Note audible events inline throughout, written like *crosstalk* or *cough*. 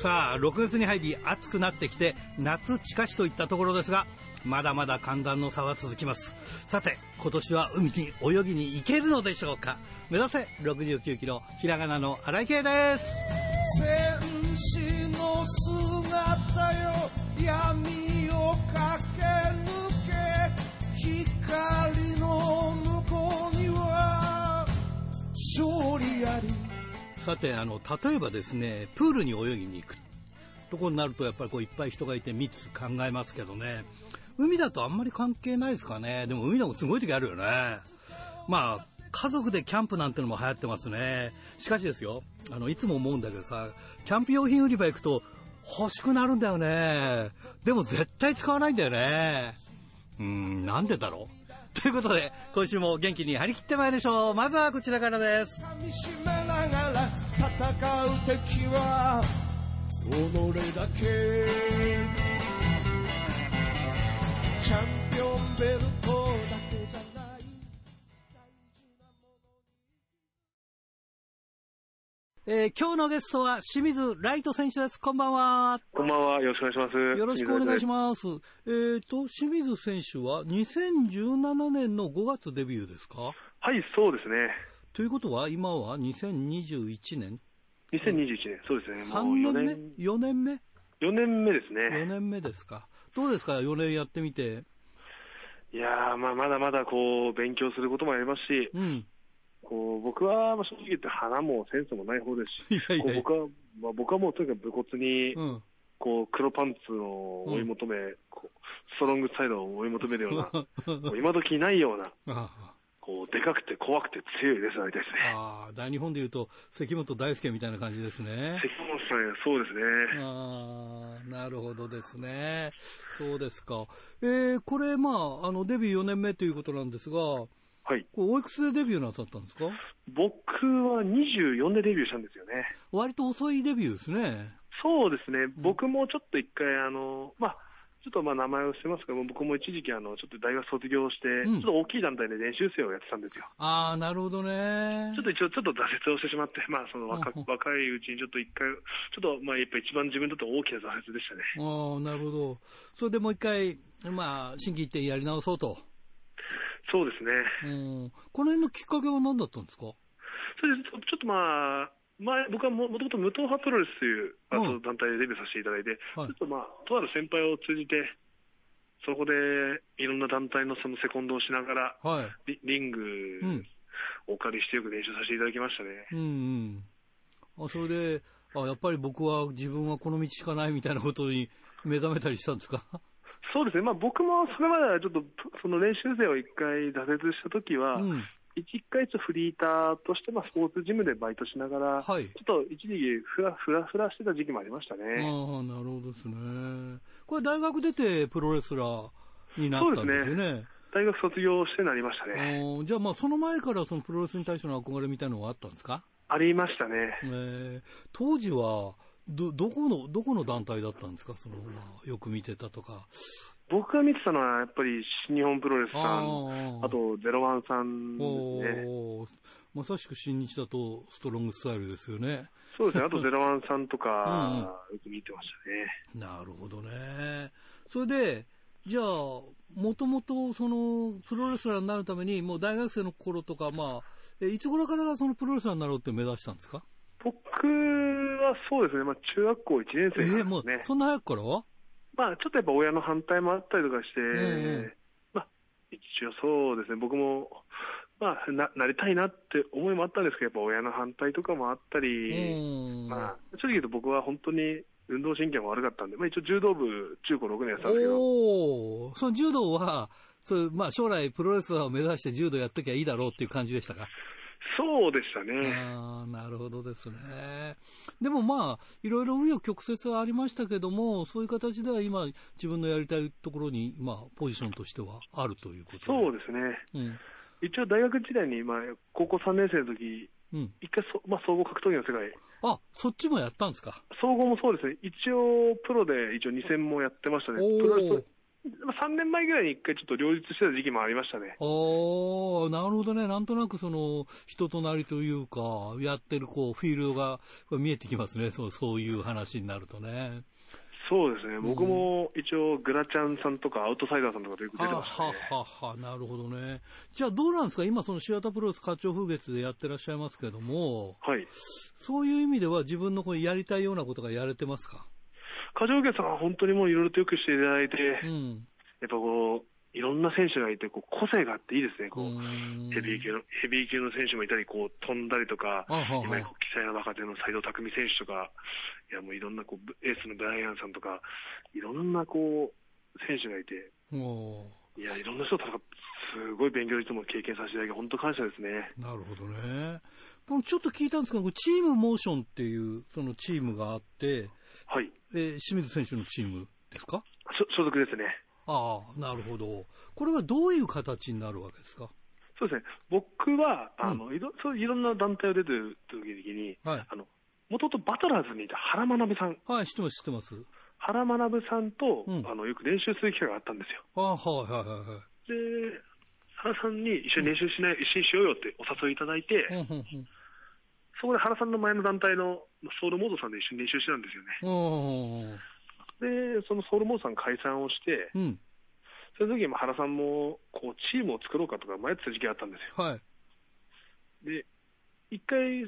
さあ、6月に入り暑くなってきて、夏近しといったところですが、まだまだ寒暖の差は続きます。さて、今年は海に泳ぎに行けるのでしょうか目指せ69キロ、ひらがなの荒井圭です。さてあの例えばですねプールに泳ぎに行くとこになるとやっぱりこういっぱい人がいて密考えますけどね。海だとあんまり関係ないですかね。でも海でもすごい時あるよね。まあ家族でキャンプなんてのも流行ってますね。しかしですよあのいつも思うんだけどさキャンプ用品売り場行くと欲しくなるんだよね。でも絶対使わないんだよね。うんなんでだろう？ということで、今週も元気に張り切ってまいりましょう。まずはこちらからです。噛みしめながら戦う敵は、己だけ。チャンピオンベルトえー、今日のゲストは清水ライト選手です。こんばんは。こんばんは。よろしくお願いします。よろしくお願いします。えっ、ー、と、清水選手は2017年の5月デビューですか？はい、そうですね。ということは、今は2021年 ?2021 年、そうですね。3年目 ?4 年目 ?4 年目ですね。4年目ですか？どうですか ?4 年やってみて。いやー、まあ、まだまだこう、勉強することもありますし、うん。こう僕は正直言って花もセンスもない方ですし、いやいや僕は、まあ、僕はもうとにかく武骨に、うん、こう黒パンツを追い求め、うん、こうストロングサイドを追い求めるような、*laughs* もう今時ないような、こうでかくて怖くて強いレスラーみたいですね。ああ、大日本でいうと関本大輔みたいな感じですね。関本さん、そうですね。ああ、なるほどですね。そうですか。えー、これ、まあ、あの、デビュー4年目ということなんですが、はい。これおいくつでデビューなさったんですか？僕は24でデビューしたんですよね。割と遅いデビューですね。そうですね。僕もちょっと一回、あの、まあ、ちょっとまあ名前をしてますけども、僕も一時期あの、ちょっと大学卒業して、うん、ちょっと大きい団体で練習生をやってたんですよ。ああ、なるほどね。ちょっと一応ちょっと挫折をしてしまって、まあその若若いうちにちょっと一回、ちょっとまあやっぱ一番自分にとって大きな挫折でしたね。ああ、なるほど。それでもう一回、まあ、心機一転やり直そうと。そうですね。うん。この辺のきっかけは何だったんですか？それでちょっとまあ、前、僕はもともと無党派プロレスというあと団体でデビューさせていただいて、はい、ちょっとまあ、とある先輩を通じて、そこでいろんな団体のそのセコンドをしながら、はい、リリングをお借りしてよく練習させていただきましたね。うんうん。あ、それで、あ、やっぱり僕は自分はこの道しかないみたいなことに目覚めたりしたんですか？そうですね、まあ、僕もそれまではちょっと、その練習生を一回挫折したときは、うん、一回ちょっとフリーターとして、まあ、スポーツジムでバイトしながら、はい、ちょっと一時期ふらふらふらしてた時期もありましたね。ああ、なるほどですね。これ大学出てプロレスラーになったんですよね。ね大学卒業してなりましたね。じゃあまあその前からそのプロレスに対しての憧れみたいなのはあったんですか？ありましたね。えー、当時は、ど、どこの、どこの団体だったんですか？その、まあ、よく見てたとか。僕が見てたのは、やっぱり新日本プロレスさん、あとゼロワンさんですね。まさしく新日だとストロングスタイルですよね。そうですね。あとゼロワンさんとか、*laughs* よく見てましたね。なるほどね。それで、じゃあ、もともと、その、プロレスラーになるために、もう大学生の頃とか、まあ、え、いつ頃からそのプロレスラーになろうって目指したんですか？僕はそうですね、まあ中学校1年生ね。えー、もう、そんな早くから？まあ、ちょっとやっぱ親の反対もあったりとかして、うんまあ、一応そうですね、僕も、まあな、なりたいなって思いもあったんですけど、やっぱ親の反対とかもあったり、まあ、正直言うと僕は本当に運動神経も悪かったんで、まあ、一応柔道部、中高6年やってたんですけど。おその柔道は、そうまあ、将来プロレスラーを目指して柔道やっときゃいいだろうっていう感じでしたか？そうでしたね。ああ、なるほどですね。でもまあ、いろいろ紆余曲折はありましたけども、そういう形では今、自分のやりたいところに、まあ、ポジションとしてはあるということそうですね。うん、一応大学時代に、まあ、高校3年生の時、うん、一回そ、まあ、総合格闘技の世界。あ、そっちもやったんですか？総合もそうですね。一応、プロで一応2戦もやってましたね。プロレス、3年前ぐらいに一回ちょっと両立してた時期もありましたね。おなるほどね。なんとなくその、人となりというか、やってるこう、フィールドが見えてきますね。そう、そういう話になるとね。そうですね、うん、僕も一応、グラチャンさんとかアウトサイダーさんとかでよく出てました、ね、はははなるほどね。じゃあどうなんですか、今、そのシアタープロレス課長風月でやってらっしゃいますけども、はい、そういう意味では、自分のこうやりたいようなことがやれてますか？課長風月さんは本当にもういろいろとよくしていただいて、うん、やっぱこう、いろんな選手がいて、こう個性があっていいですね、こうヘビー級のヘビー級の選手もいたり、こう飛んだりとか、今、期待の若手の斉藤匠選手とか、いやもういろんなこうエースのブライアンさんとか、いろんなこう選手がいて、いや、いろんな人と戦すごい勉強いつも経験させていただき、本当感謝ですね。なるほどね。ちょっと聞いたんですけど、チームモーションっていうそのチームがあって、はい。えー、清水選手のチームですか？所属ですね。ああ、なるほど。これはどういう形になるわけですか？そうですね。僕は、あの、うん、いろ、そういろんな団体を出てる時に、はい、あの、もともとバトラーズにいた原学さん。はい、知ってます、知ってます。原学さんと、うん、あの、よく練習する機会があったんですよ。あはいはいはいはい。で、原さんに一緒に練習しない、うん、一緒にしようよってお誘いいただいて、うんうんうん、そこで原さんの前の団体のソウルモードさんで一緒に練習してたんですよね。で、そのソウルモードさん解散をして、うん、その時に原さんもこうチームを作ろうかとか迷ってた時期があったんですよ。はい、で、一回、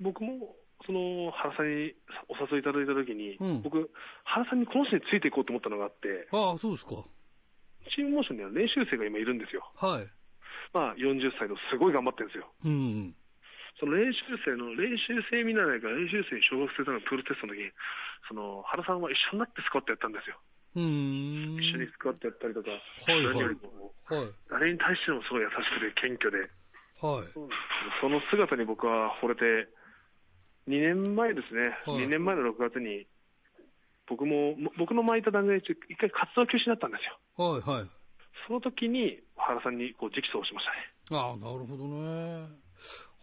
僕もその原さんにお誘いいただいた時に、うん、僕、原さんにこの人についていこうと思ったのがあって、ああ、そうですか。チームモーションには練習生が今いるんですよ。はい。まあ、40歳のすごい頑張ってるんですよ。うん。その練習生の練習生見習いが練習生に小学生とのプールテストの時に、その原さんは一緒になってスクワットやったんですよ。うん一緒にスクワットやったりとか、はいはい、はい、誰に対してもすごい優しくて謙虚で、はい、その姿に僕は惚れて、2年前ですね、はい、2年前の6月に、僕も、僕の巻いた段階で一回活動休止になったんですよ。はいはい。その時に原さんにこう直訴をしましたね。ああ、なるほどね。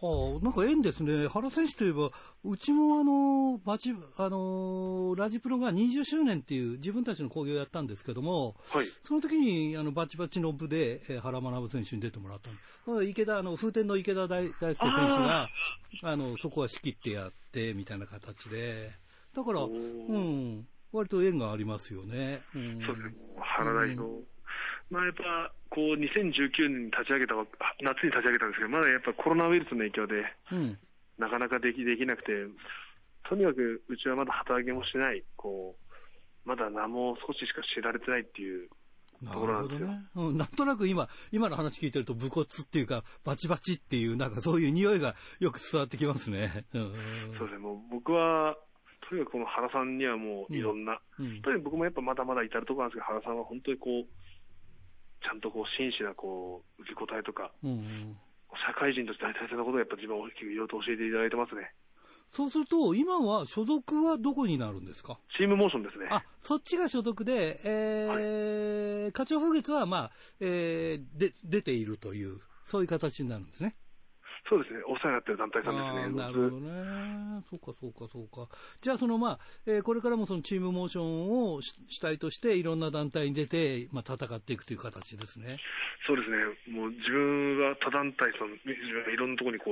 はあ、なんか縁ですね。原選手といえば、うちもあの、バチ、あの、ラジプロが20周年っていう自分たちの興行をやったんですけども、はい、その時に、あの、バチバチの部で、えー、原学選手に出てもらった池田、あの、風天の池田大大輔選手が、あの、そこは仕切ってやって、みたいな形で、だから、うん、割と縁がありますよね。うん、そうですね。原大の、うんまあ、やっぱこう2019年に立ち上げた夏に立ち上げたんですけど、まだやっぱコロナウイルスの影響で、うん、なかなかできできなくて、とにかくうちはまだ旗揚げもしてない、こうまだ名も少ししか知られてないっていうところなんですよ。ねうん、なんとなく今、今の話聞いてると、武骨っていうか、バチバチっていう、なんかそういう匂いがよく伝わってきますね。うん、そうですね、もう僕は、とにかくこの原さんにはもういろんな、うん。うん、とにかく僕もやっぱまだまだ至るところなんですけど、原さんは本当にこう、ちゃんとこう真摯なこう受け答えとか、うんうん、社会人として大切なことをやっぱ自分は大きくいろいろと教えていただいてますね。そうすると、今は所属はどこになるんですか？チームモーションですね。あ、そっちが所属で、えー、はい、課長風月は、まあ、えー、で、出ているという、そういう形になるんですね。そうですね、お世話になってる団体さんですね。なるほどね。そうか、そうか、そうか。じゃあ、その、まあ、えー、これからもそのチームモーションを主体として、いろんな団体に出て、まあ、戦っていくという形ですね。そうですね。もう自分は他団体さん、いろんなところにこ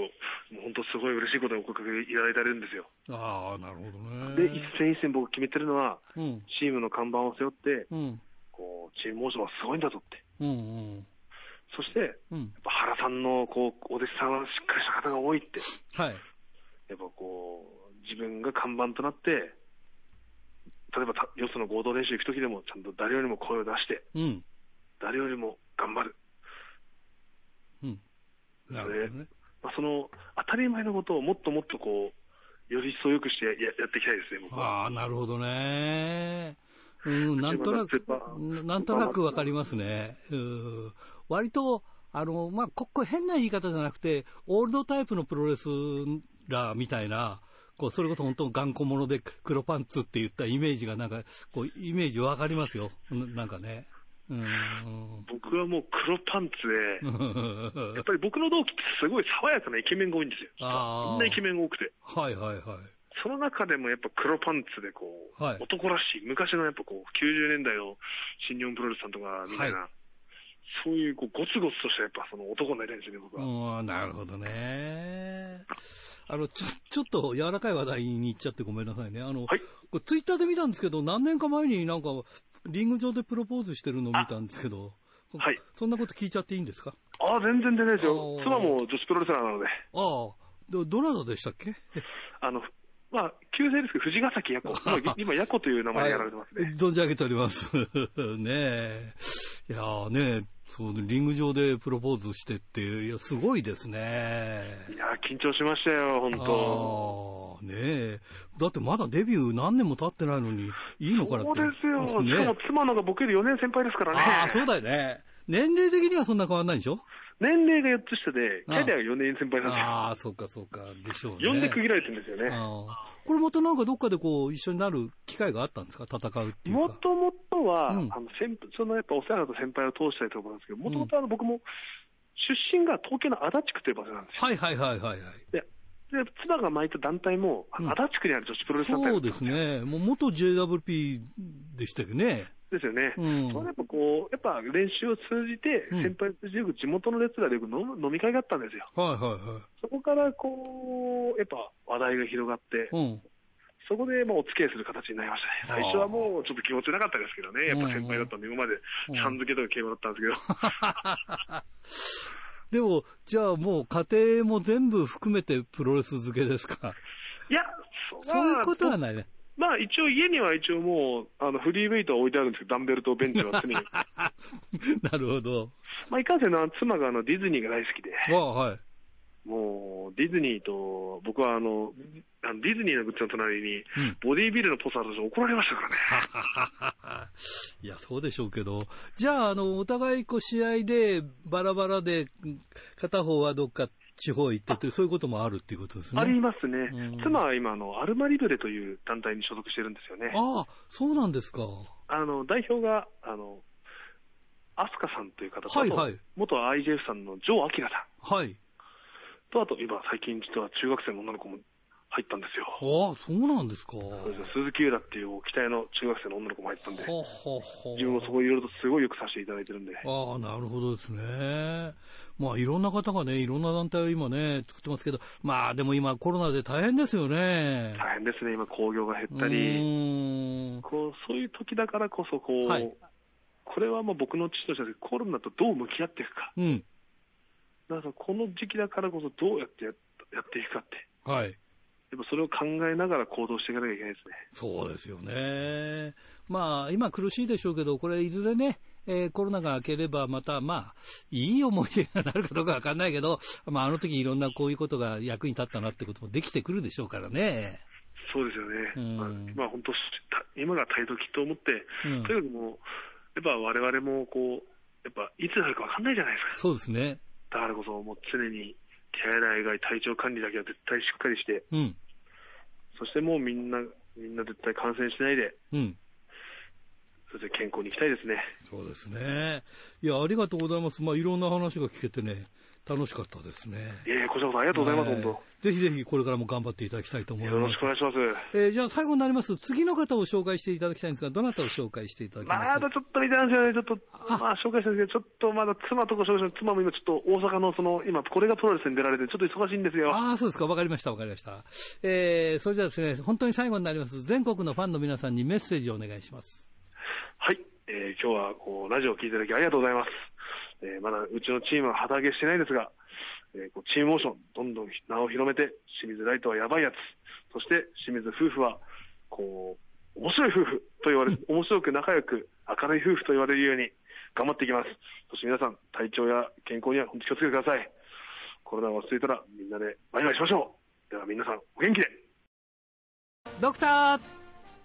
う、もう本当すごい嬉しいことをおかけいただいてるんですよ。ああ、なるほどね。で、一戦一戦僕決めてるのは、うん、チームの看板を背負って、うん、こう、チームモーションはすごいんだぞって。うんうんそして、うん、やっぱ原さんのこうお弟子さんはしっかりした方が多いって、はい、やっぱこう、自分が看板となって、例えばよその合同練習行くときでも、ちゃんと誰よりも声を出して、うん、誰よりも頑張る。うん、なるほどね。まあ、その当たり前のことをもっともっとこう、より一層よくしてややっていきたいですね、僕は。ああ、なるほどね。うん、なんとなく、なんとなくわかりますね。うん、割と、あの、まあ、ここ変な言い方じゃなくて、オールドタイプのプロレスラーみたいな、こう、それこそ本当頑固者で黒パンツって言ったイメージがなんか、こう、イメージわかりますよ。なんかね。うん僕はもう黒パンツで、やっぱり僕の同期ってすごい爽やかなイケメンが多いんですよ。みんなイケメンが多くて。はいはいはい。その中でもやっぱ黒パンツでこう、はい、男らしい、昔のやっぱこう、90年代の新日本プロレスさんとかみたいな、はい、そういうこうゴツゴツとしたやっぱその男になりたいんですよね、僕は。なるほどね。あの、ちょ、ちょっと柔らかい話題に行っちゃってごめんなさいね。あの、はい、これツイッターで見たんですけど、何年か前になんか、リング上でプロポーズしてるのを見たんですけど、はい。そんなこと聞いちゃっていいんですか？ああ、全然出ないですよ。妻も女子プロレスラーなので。ああ、ど、どなたでしたっけ？*laughs* あの、まあ、旧姓ですけど、藤ヶ崎也子。*laughs* 今、也子という名前でやられてますね。存じ上げております。*laughs* ねえ。いやねそう、リング上でプロポーズしてって、いや、すごいですね。いや、緊張しましたよ、本当ねえ。だってまだデビュー何年も経ってないのに、いいのかなって。そうですよ。ね、しかも妻のが僕より4年先輩ですからね。ああ、そうだよね。年齢的にはそんな変わんないでしょ？年齢が4つ下で、キャリアが4年先輩なんですよ。ああ、そうかそうか、でしょうね。4で区切られてるんですよね。これまたなんかどっかでこう、一緒になる機会があったんですか？戦うっていうもともとは、うん、あの先そのやっぱお世話になった先輩を通したいと思うんですけど、もともと僕も、出身が東京の足立区という場所なんですよ。はいはいはいはい、はい。でで、妻が巻いた団体も、足立区にある女子プロレス団体、そうですね。もう元 JWP でしたよね。ですよね。うん、それやっぱこう、やっぱ練習を通じて、先輩通じてよく地元のレスラーでよく飲飲み会があったんですよ。はいはいはい。そこからこう、やっぱ話題が広がって、うん、そこでまあお付き合いする形になりましたね。最初はもうちょっと気持ちなかったですけどね。やっぱ先輩だったんで、今までさん付けとか敬語だったんですけど。*laughs* でも、じゃあもう家庭も全部含めてプロレス付けですか？いや、そういうことはないね。まあ一応家には一応もう、あの、フリーウェイトは置いてあるんですけど、ダンベルとベンチは常に。*laughs* なるほど。まあいかんせんの妻があのディズニーが大好きで。ああ、はい。もう、ディズニーと、僕はあの、あのディズニーのグッズの隣に、ボディービルのポスターとして怒られましたからね。*laughs* いや、そうでしょうけど。じゃあ、あの、お互いこう試合でバラバラで、片方はどっか地方行ってて、そういうこともあるっていうことですね。ありますね。うん、妻は今、あの、アルマリブレという団体に所属してるんですよね。ああ、そうなんですか。あの、代表が、あの、アスカさんという方と、はいはい、元 IJF さんのジョー・アキラさん。はい。と、あと今、最近実は中学生の女の子も入ったんですよ。ああ、そうなんですか。そうです鈴木優良っていう期待の中学生の女の子も入ったんで、はは自分もそこいろいろとすごいよくさせていただいてるんで。ああ、なるほどですね。まあ、いろんな方がね、いろんな団体を今ね、作ってますけど、まあ、でも今コロナで大変ですよね。大変ですね、今興行が減ったり。こう、そういう時だからこそ、こう、はい、これはもう僕の父としてコロナとどう向き合っていくか。うん。だからこの時期だからこそどうやってやっていくかって。はい。やっぱそれを考えながら行動していかなきゃいけないですね。そうですよね。まあ、今苦しいでしょうけど、これいずれね、えー、コロナが明ければまた、まあ、いい思い出がなるかどうかわかんないけど、まあ、あの時いろんなこういうことが役に立ったなってこともできてくるでしょうからね。そうですよね。うん、まあ、まあ、本当、今が態時と思って、うん、とにかくもう、やっぱ我々もこう、やっぱいつになるかわかんないじゃないですか。そうですね。だからこそ、もう常に手洗い以外体調管理だけは絶対しっかりして、うん、そしてもうみんな、みんな絶対感染しないで、うん、そして健康にいきたいですね。そうですね。いや、ありがとうございます。まあ、いろんな話が聞けてね、楽しかったですね。いえ、こちらこそありがとうございます、本当。ぜひぜひこれからも頑張っていただきたいと思います。よろしくお願いします。えー、じゃあ最後になります。次の方を紹介していただきたいんですが、どなたを紹介していただきます？まだちょっと見てないんですよね。ちょっと、まあ紹介したんですけど、ちょっとまだ妻とか紹介妻も今ちょっと大阪のその、今これがプロレスに出られてちょっと忙しいんですよ。ああ、そうですか。わかりました、わかりました。えー、それじゃあですね、本当に最後になります。全国のファンの皆さんにメッセージをお願いします。はい。えー、今日はこうラジオを聞いていただきありがとうございます。えー、まだうちのチームは旗揚げしてないですが、えー、こうチームモーション、どんどん名を広めて、清水ライトはやばいやつ、そして清水夫婦は、こう、面白い夫婦と言われる、*laughs* 面白く仲良く明るい夫婦と言われるように頑張っていきます。そして皆さん、体調や健康には本当気をつけてください。コロナが落ち着いたらみんなでバイバイしましょう。では皆さん、お元気で。ドクター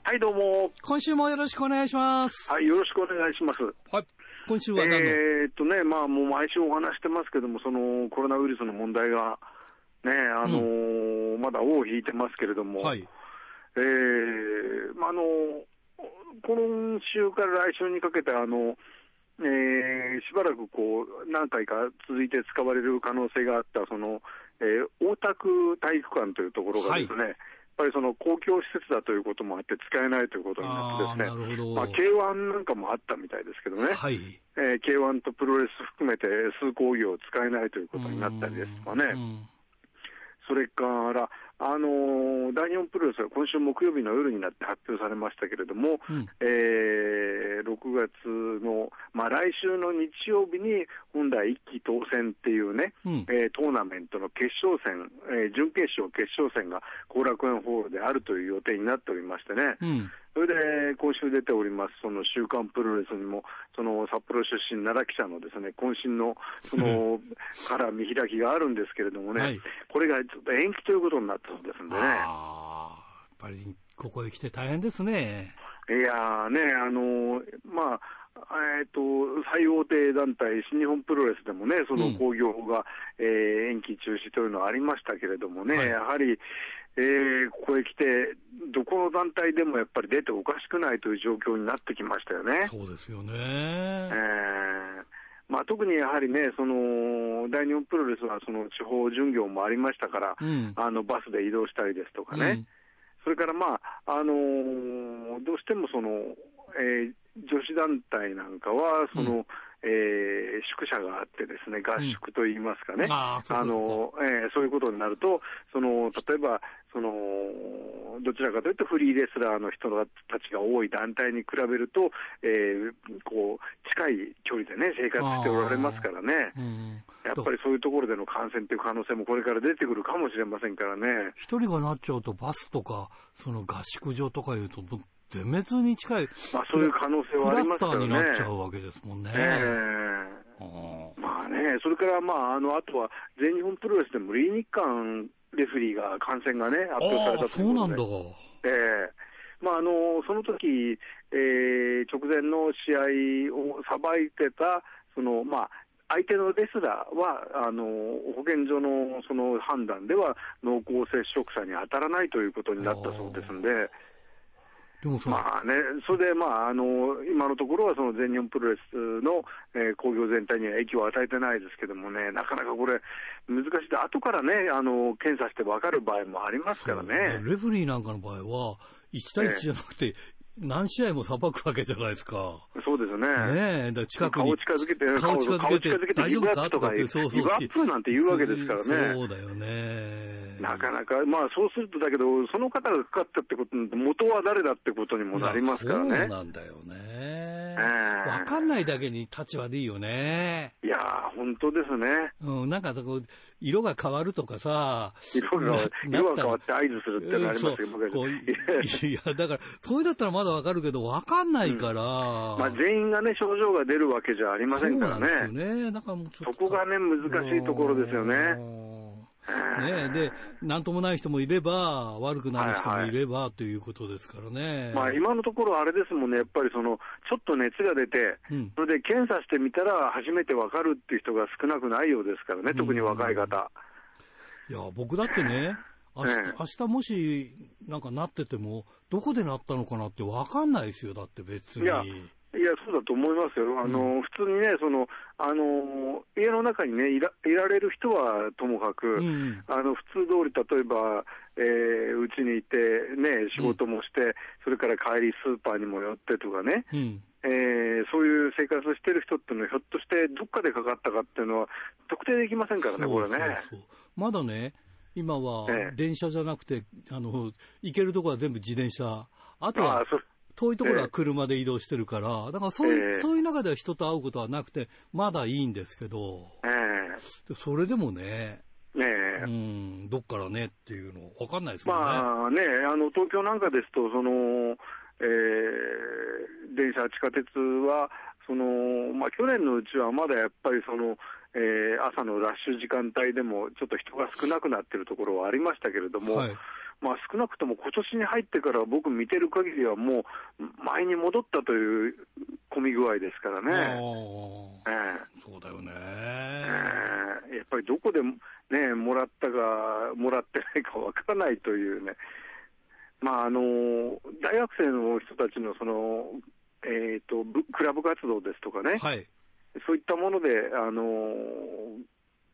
はい、どうも。今週もよろしくお願いします。はい、よろしくお願いします。はい。今週は何の？えー、っとね、まあ、もう毎週お話してますけども、そのコロナウイルスの問題が、ね、あのーうん、まだ尾を引いてますけれども、はい。えー、まあ、あの今週から来週にかけて、あの、えー、しばらくこう何回か続いて使われる可能性があった、その、えー、大田区体育館というところがですね、はいぱりその公共施設だということもあって使えないということになってですね、まあ、K1 なんかもあったみたいですけどね、はい。えー、K1 とプロレス含めて数工業を使えないということになったりですとかね。それから、あのー、大日本プロレスは今週木曜日の夜になって発表されましたけれども、うん、えー、6月の、まあ、来週の日曜日に本来一期当選っていうね、うん、えー、トーナメントの決勝戦、えー、準決勝、決勝戦が後楽園ホールであるという予定になっておりましてね、うんそれで今週出ております、その週刊プロレスにも、その札幌出身奈良記者のですね渾身のそのから見開きがあるんですけれどもね、はい、これがちょっと延期ということになったそうですんでね。やっぱりここへ来て大変ですね。いやね、あのまあ、えーと、最大手団体、新日本プロレスでもね、その興行が、うん、えー、延期中止というのはありましたけれどもね、はい、やはり、えー、ここへ来て、どこの団体でもやっぱり出ておかしくないという状況になってきましたよね。そうですよね。えーまあ、特にやはりね、その大日本プロレスはその地方巡業もありましたから、うん、あのバスで移動したりですとかね、うん、それからまあ、あのー、どうしてもその、えー、女子団体なんかは、その、うんえー、宿舎があってですね、合宿といいますかね、あの、えー、そういうことになると、その、例えば、その、どちらかというとフリーレスラーの人たちが多い団体に比べると、えー、こう、近い距離でね、生活しておられますからね。やっぱりそういうところでの感染という可能性もこれから出てくるかもしれませんからね。一人がなっちゃうと、バスとか、その合宿場とかいうと、全滅に近い、まあ、そういう可能性はありますよね。クラスターになっちゃうわけですもんね。えー、まあね、それから、まあ、あのあとは全日本プロレスでもリー日韓レフリーが感染がね、発表されたということで。そうなんだ。えーまあ、あのその時、えー、直前の試合をさばいてた、そのまあ、相手のレスラーはあの保健所のその判断では濃厚接触者に当たらないということになったそうですんで。まあね、それで、まあ、あの今のところはその全日本プロレスの、えー、工業全体には影響を与えてないですけどもね、なかなかこれ、難しい。で、後からね、あの検査して分かる場合もありますからね。レフリーなんかの場合は、1対1じゃなくて、何試合もさばくわけじゃないですか。そうですね。ねえ、だ近くに。顔近づけて、顔近づけて、大丈夫か？とかって、そうそう。ギブアップなんて言うわけですからね。そうだよね。なかなか、まあそうするとだけど、その方がかかったってこと、元は誰だってことにもなりますからね。そうなんだよね。わ、かんないだけに立場でいいよね。いや本当ですね。うん、なんかこう、色が変わるとかさ、色が色が変わって合図するってのありますけど、いや、だから、それだったらまだわかるけど、わかんないから、うん、まあ、全員がね、症状が出るわけじゃありませんからね。そうなんですよね。だからもうそこがね、難しいところですよね。ね、で、なんともない人もいれば、悪くなる人もいれば、はい。はい、ということですからね。まあ、今のところ、あれですもんね、やっぱりそのちょっと熱が出て、うん、それで検査してみたら、初めてわかるっていう人が少なくないようですからね、特に若い方。いや、僕だってね、明日、明日もしなんかなってても、どこでなったのかなって分かんないですよ、だって別に。いやそうだと思いますよ。あの、うん、普通にね、その、あの、家の中にね、いらいられる人はともかく、うん、あの、普通通り、例えば、えー、うちにいて、ね、仕事もして、うん、それから帰りスーパーにも寄ってとかね、うん、えー、そういう生活してる人っていうのは、ひょっとしてどっかでかかったかっていうのは、特定できませんからね、これね。そうそう。まだね、今は電車じゃなくて、ええ、あの行けるところは全部自転車、あとは遠いところは車で移動してるから、だからそういう、えー、そういう中では人と会うことはなくて、まだいいんですけど、えー、それでもね、ねうん、どっからねっていうの、分かんないですよね。まあね、あの東京なんかですと、そのえー、電車、地下鉄は、そのまあ、去年のうちはまだやっぱりその、えー、朝のラッシュ時間帯でもちょっと人が少なくなっているところはありましたけれども、はい、まあ、少なくとも今年に入ってから僕見てる限りはもう前に戻ったという混み具合ですからね。えー、そうだよね、えー、やっぱりどこで、ね、もらったか、もらってないかわからないというね、まあ、あの大学生の人たちのその、えーと、クラブ活動ですとかね、はい、そういったもので、あの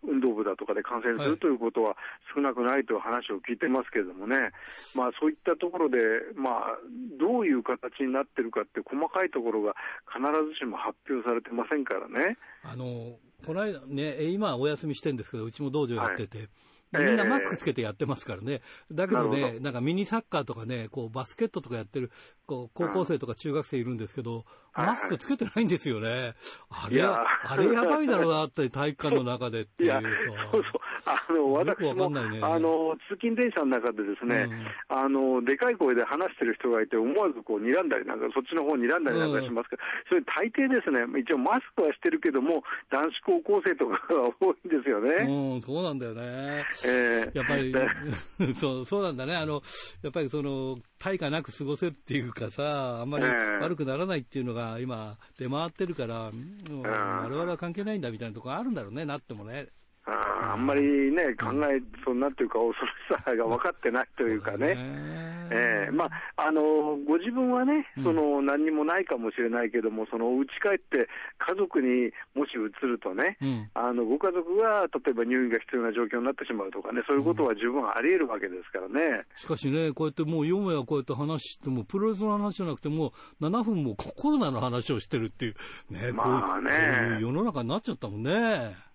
運動夫だとかで感染するということは少なくないという話を聞いてますけれどもね、まあ、そういったところで、まあ、どういう形になってるかって細かいところが必ずしも発表されてませんからね。あのこの間ね、今お休みしてるんですけど、うちも道場やってて、はいみんなマスクつけてやってますからね。だけどね、なんかミニサッカーとかね、こうバスケットとかやってるこう高校生とか中学生いるんですけど、マスクつけてないんですよね。あれ、あれやばいだろうなって体育館の中でっていうさ。そうそう。あの、私も、ね、あの、通勤電車の中でですね、うん、あの、でかい声で話してる人がいて、思わずこう、睨んだりなんか、そっちの方に睨んだりなんかしますけど、うん、それ大抵ですね、一応マスクはしてるけども、男子高校生とかが多いんですよね。うん、そうなんだよね。えー、やっぱり、*laughs* そう、そうなんだね。あの、やっぱりその、対価なく過ごせるっていうかさ、あんまり悪くならないっていうのが今、出回ってるから、われわれは関係ないんだみたいなところあるんだろうね、なってもね。ああんまりね、考え、そんなっていうか、恐ろしさが分かってないというかね、えー、まあ、あのご自分はね、その何にもないかもしれないけども、その家帰って家族にもし移るとね、うん、あのご家族が例えば入院が必要な状況になってしまうとかね、そういうことは十分あり得るわけですからね。しかしね、こうやってもうよもやこうやって話しても、プロレスの話じゃなくて、もう7分もコロナの話をしてるっていう、ね、まあね、こういう世の中になっちゃったもんね。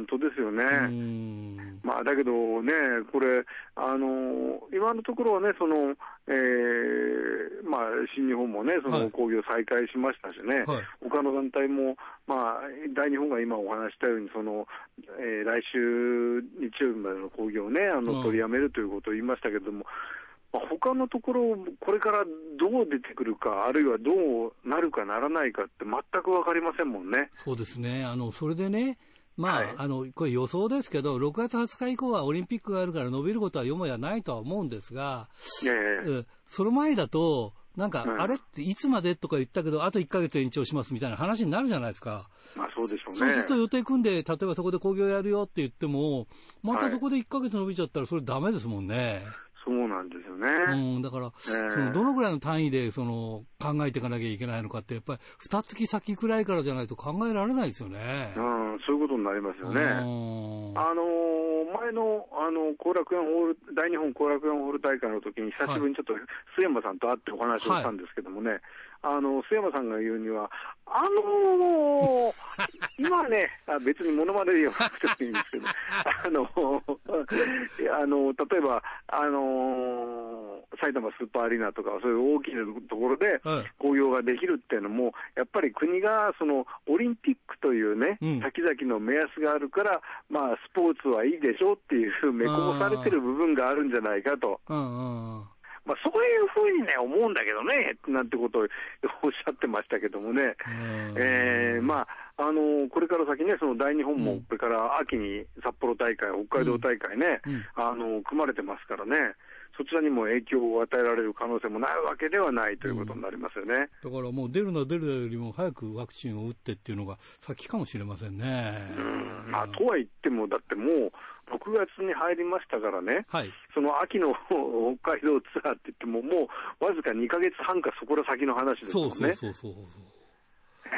本当ですよね。まあ、だけどね、これ、あの今のところはね、そのえーまあ、新日本もね、その興行再開しましたしね、はい、他の団体も、まあ、大日本が今お話したように、そのえー、来週日曜日までの興行をね、あの取りやめるということを言いましたけれども、まあ、他のところ、これからどう出てくるか、あるいはどうなるかならないかって全く分かりませんもんね。そうですね。あのそれでねまあ、はい、あの、これ予想ですけど、6月20日以降はオリンピックがあるから伸びることはよもやないとは思うんですが、えその前だと、なんか、あれっていつまでとか言ったけど、あと1か月延長しますみたいな話になるじゃないですか。まあそうでしょうね。そうすると予定組んで、例えばそこで興行やるよって言っても、またそこで1か月伸びちゃったら、それだめですもんね。そうなんですよね。うん、だから、えー、そのどのぐらいの単位でその考えていかなきゃいけないのかって、やっぱり二月先くらいからじゃないと考えられないですよね。うん、そういうことになりますよね。あの前のあの後楽園ホール、大日本後楽園ホール大会の時に、久しぶりにちょっと須山さんと会ってお話をしたんですけどもね、はいあの、須山さんが言うには、あのー、*laughs* 今ね、別に物まねで言わなくてもいいんですけど、*laughs* あの、あの、例えば、あのー、埼玉スーパーアリーナとか、そういう大きなところで興行ができるっていうのも、やっぱり国が、その、オリンピックというね、うん、先々の目安があるから、まあ、スポーツはいいでしょうっていう、めこぼされてる部分があるんじゃないかと。うんうんまあ、そういうふうにね、思うんだけどね、なんてことをおっしゃってましたけどもね、えー、まあ、あのこれから先ね、その大日本も、これから秋に札幌大会、北海道大会ね、うん。うん、あの組まれてますからね。そちらにも影響を与えられる可能性もないわけではないということになりますよね、うん、だからもう出るな出るよりも早くワクチンを打ってっていうのが先かもしれませんね。うん。まあ、とは言っても、だってもう、6月に入りましたからね、はい、その秋の北海道ツアーって言っても、もうわずか2か月半かそこら先の話ですもんね。そうそうそうそう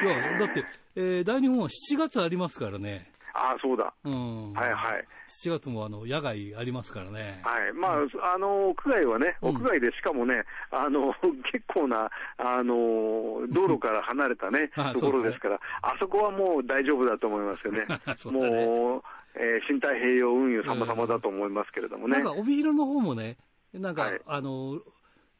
いやだって、えー、大日本は7月ありますからね。ああ、そうだ。うん。はいはい。7月もあの野外ありますからね。はい。まあ、あの、屋外はね、屋外でしかもね、あの、*laughs* 結構な、あの、道路から離れた *laughs* ね、ところですから、あそこはもう大丈夫だと思いますよね。*laughs* もう、えー、身体併用運輸様々だと思いますけれどもね。なんか、帯広の方もね、なんか、はい、あの、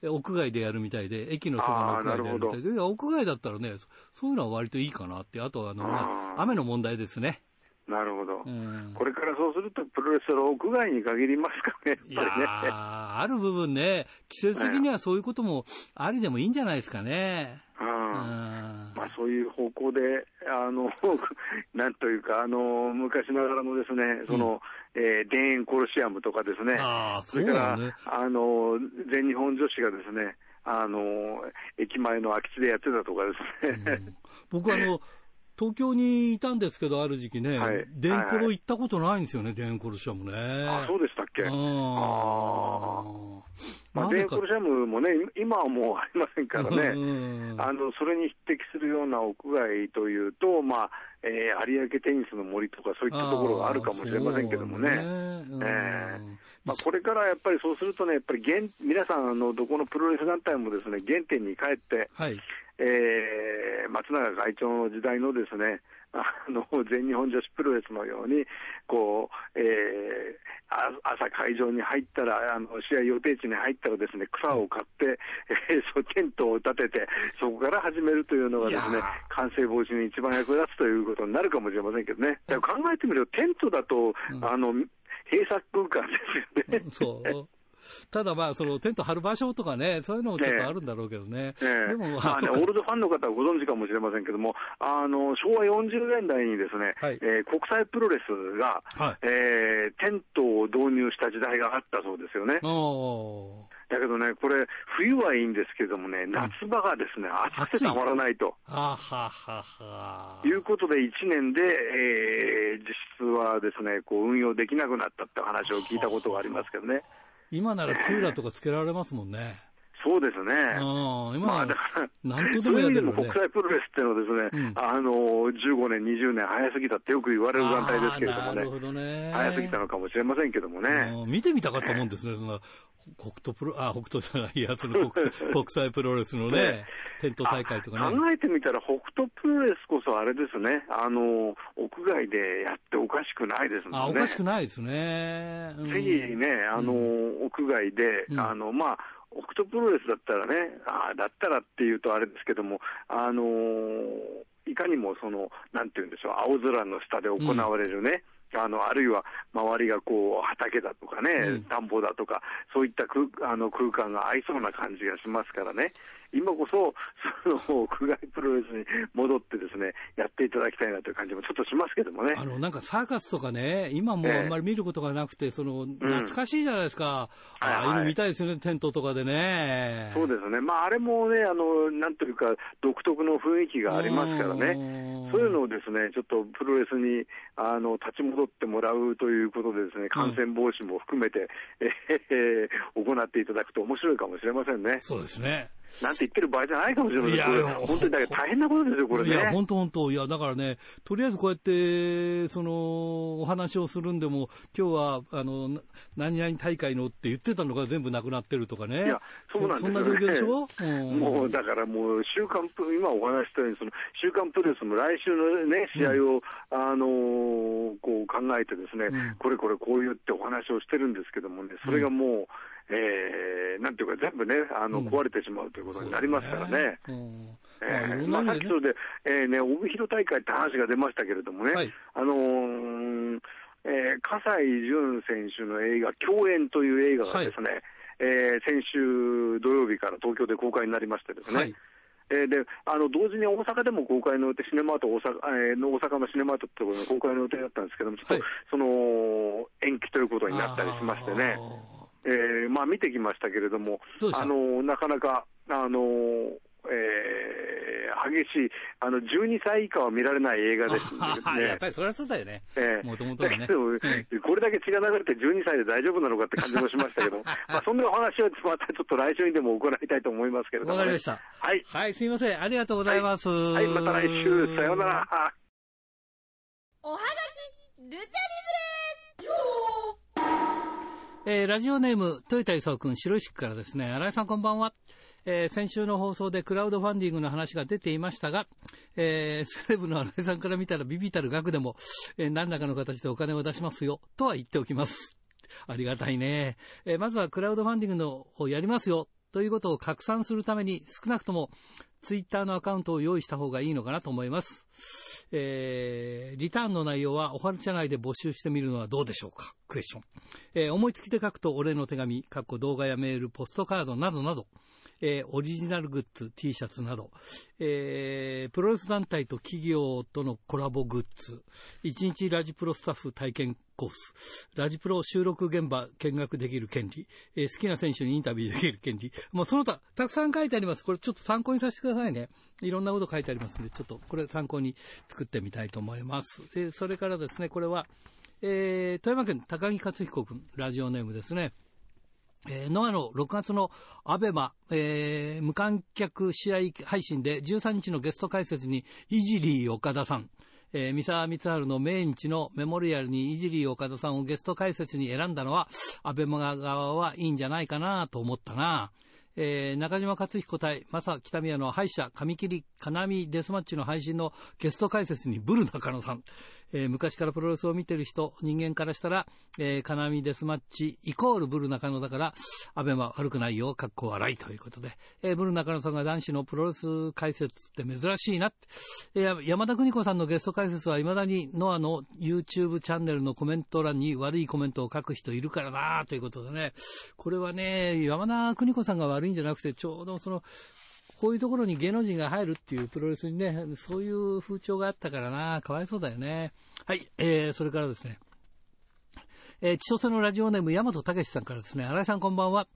屋外でやるみたいで、駅のそばの屋外でやるみたいで、屋外だったらね、そういうのは割といいかなって、あとあの、まあ、雨の問題ですね。なるほど、うん、これからそうすると、プロレスは屋外に限りますかね、やっぱりね。ある部分ね、季節的にはそういうこともありでもいいんじゃないですかね。うん、まあ、そういう方向で、あの *laughs* なんというか、あの昔ながらのですね、その、うん、えー、田園コロシアムとかですね、それから、ね、あの全日本女子がですね、あの駅前の空き地でやってたとかですね。うん、僕あの東京にいたんですけど、ある時期ね、はい、デンコロ行ったことないんですよね、デンコロシアムね。あ、そうでしたっけ？ああ。まあ、デンコルシャムもね、今はもうありませんからね、あのそれに匹敵するような屋外というと、まあえー、有明テニスの森とか、そういったところがあるかもしれませんけどもね。えまあ、これからやっぱりそうするとね、やっぱり原皆さんあの、どこのプロレス団体もですね原点に帰って、はい、えー、松永会長の時代のですね、あの全日本女子プロレスのように、こう、えー、朝会場に入ったら、あの試合予定地に入ったらですね、草を買って、えー、そうテントを立てて、そこから始めるというのがですね、感染防止に一番役立つということになるかもしれませんけどね。考えてみると、テントだと、うん、あの、閉鎖空間ですよね。そうただまあ、そのテント張る場所とかね、そういうのもちょっとあるんだろうけどね。でも、まあね、オールドファンの方はご存知かもしれませんけども、あの、昭和40年代にですね、はい、えー、国際プロレスが、はい、えー、テントを導入した時代があったそうですよね。だけどね、これ、冬はいいんですけどもね、夏場がですね、暑くてたまらないと。ははは。いうことで、1年で、えー、実質はですね、こう運用できなくなったって話を聞いたことがありますけどね。今ならクーラーとかつけられますもんね。そうですね。今、まあ、だから、なんとでもやる、ね、も国際プロレスっていうのはですね、うん、あの、15年、20年早すぎたってよく言われる団体ですけれどもね。なるほどね。早すぎたのかもしれませんけどもね。見てみたかったもんですね、その、北斗プロ、あ、北斗じゃないや、その国 *laughs* 国際プロレスのね、ねテント大会とかね。考えてみたら、北斗プロレスこそあれですね、あの、屋外でやっておかしくないですもんね。あ、おかしくないですね。ぜひね、あの、うん、屋外で、あの、まあ、北斗プロレスだったらね、あだったらっていうとあれですけども、あのー、いかにもその、なんていうんでしょう、青空の下で行われるね、うん、あのあるいは周りがこう畑だとかね、田んぼだとか、そういった空あの空間が合いそうな感じがしますからね、今こそ、その屋外プロレスに戻ってですね、やっていただきたいなという感じもちょっとしますけどもね。あの、なんかサーカスとかね、今もあんまり見ることがなくて、その、懐かしいじゃないですか。うん、ああいうの見たいですよね、テントとかでね。そうですね。まあ、あれもね、あの、なんというか、独特の雰囲気がありますからね。そういうのをですね、ちょっとプロレスに、あの、立ち戻ってもらうということでですね、感染防止も含めて、うん、えー、行っていただくと面白いかもしれませんね。そうですね。なんて言ってる場合じゃないかもしれない。いや、本当にだけ大変なことですよ、これね。いや、本当本当。いや、だからね、とりあえずこうやって、その、お話をするんでも、今日は、あの、何々大会のって言ってたのが全部なくなってるとかね。いや、そうなんですよ、ね、そんな状況でしょ、うん、もう、だからもう、週刊プ、今お話したように、その、週刊プレスも来週のね、試合を、うん、あのー、こう考えてですね、うん、これこれこう言ってお話をしてるんですけどもね、それがもう、えー、なんていうか、全部ね、あの、壊れてしまうということになりますからね。えー、まあ、さっきそれで、えー、ね、帯広大会って話が出ましたけれどもね、はい、あのー、えー、葛西潤選手の映画、共演という映画がですね、はい、えー、先週土曜日から東京で公開になりましてですね、はい。えー、であの同時に大阪でも公開の予定、シネマート大阪,、えー、の大阪のシネマートってところの公開の予定だったんですけども、ちょっと、はい、その延期ということになったりしましてね。えー、まあ見てきましたけれども、あのなかなか、あのえー、激しい、あの12歳以下は見られない映画ですね。*laughs* やっぱりそりゃそうだよね、もともとはね。*laughs* これだけ血が流れて12歳で大丈夫なのかって感じもしましたけど、*laughs* まあそんなお話はまたちょっと来週にでも行いたいと思いますけれども、ね、わかりました。はい。はい、すみません。ありがとうございます。はい、はい、また来週、さようなら。おはがき、ルチャリブレえー、ラジオネーム、豊田勲君、白石区からですね、新井さんこんばんは。えー、先週の放送でクラウドファンディングの話が出ていましたが、えー、セレブの新井さんから見たらビビたる額でも、えー、何らかの形でお金を出しますよ、とは言っておきます。ありがたいね。え、まずはクラウドファンディングのをやりますよ、ということを拡散するために、少なくともツイッターのアカウントを用意した方がいいのかなと思います。えー、リターンの内容はおはる社内で募集してみるのはどうでしょうか？クエスチョン。えー、思いつきで書くとお礼の手紙、かっこ動画やメール、ポストカードなどなど、えー、オリジナルグッズ、T シャツなど、えー、プロレス団体と企業とのコラボグッズ、1日ラジプロスタッフ体験コース、ラジプロ収録現場見学できる権利、えー、好きな選手にインタビューできる権利、もうその他、たくさん書いてあります。これちょっと参考にさせてくださいね。いろんなこと書いてありますんで、ちょっとこれ参考に作ってみたいと思います。でそれからですね、これは、えー、富山県高木克彦君、ラジオネームですね。えー、ノアの6月のアベマ、えー、無観客試合配信で13日のゲスト解説にイジリー岡田さん、えー、三沢光晴の命日のメモリアルにイジリー岡田さんをゲスト解説に選んだのは、アベマ側はいいんじゃないかなと思ったな。えー、中島克彦対正北宮の敗者、髪切り、金網デスマッチの配信のゲスト解説にブル中野さん、えー、昔からプロレスを見てる人、人間からしたら、えー、金網デスマッチイコールブル中野だから、アベマ悪くないよ、かっこ笑いということで、えー、ブル中野さんが男子のプロレス解説って珍しいな。って、えー、山田邦子さんのゲスト解説は未だにノアの YouTube チャンネルのコメント欄に悪いコメントを書く人いるからなということでね、これはね、山田邦子さんが悪いんじゃなくて、ちょうどその、こういうところに芸能人が入るっていうプロレスにね、そういう風潮があったからな、かわいそうだよね。はい、えー、それからですね、えー、千歳のラジオネーム、大和武さんからですね、新井さんこんばんは。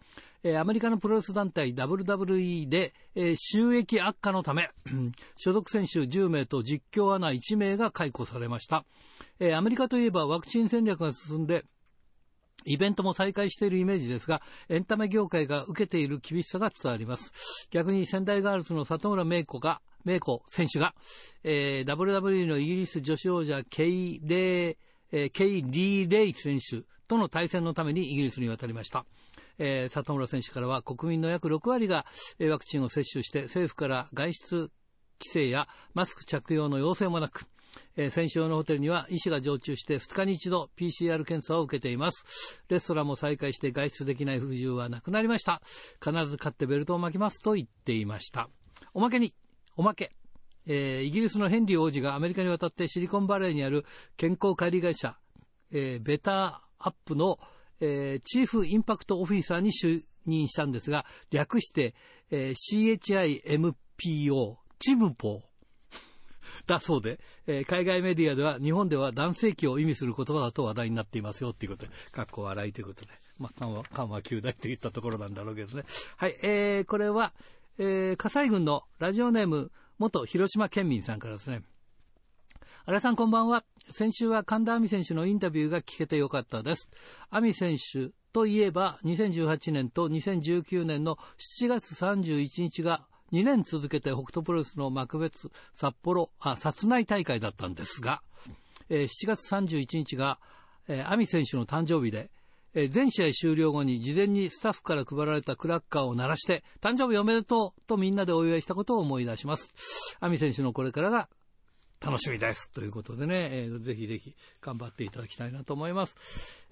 えー、アメリカのプロレス団体 WWE で、えー、収益悪化のため、所属選手10名と実況アナ1名が解雇されました。えー、アメリカといえばワクチン戦略が進んで、イベントも再開しているイメージですが、エンタメ業界が受けている厳しさが伝わります。逆に仙台ガールズの里村芽子が、芽子選手が、えー、WWE のイギリス女子王者ケイ・レイ、えー、ケイ・リー・レイ選手との対戦のためにイギリスに渡りました。えー、里村選手からは国民の約6割が、ワクチンを接種して政府から外出規制やマスク着用の要請もなく、えー、先週のホテルには医師が常駐して2日に一度 PCR 検査を受けています。レストランも再開して外出できない不自由はなくなりました。必ず買ってベルトを巻きますと言っていました。おまけに、おまけ。えー、イギリスのヘンリー王子がアメリカに渡ってシリコンバレーにある健康管理会社、えー、ベターアップの、えー、チーフインパクトオフィサーに就任したんですが、略して、えー、CHIMPO、チムポー。だそうで、えー、海外メディアでは日本では男性器を意味する言葉だと話題になっていますよっていうことで、かっこ笑いということで、まあ、緩和、緩和球大といったところなんだろうけどね。はい、えー、これは、えー、火災軍のラジオネーム、元広島県民さんからですね。新井さんこんばんは。先週は神田亜美選手のインタビューが聞けてよかったです。亜美選手といえば、2018年と2019年の7月31日が2年続けて北斗プロレスの幕別札幌、あ、殺内大会だったんですが、えー、7月31日が、えー、アミ選手の誕生日で、えー、全試合終了後に事前にスタッフから配られたクラッカーを鳴らして、誕生日おめでとうとみんなでお祝いしたことを思い出します。アミ選手のこれからが楽しみです。ということでね、えー、ぜひぜひ頑張っていただきたいなと思います。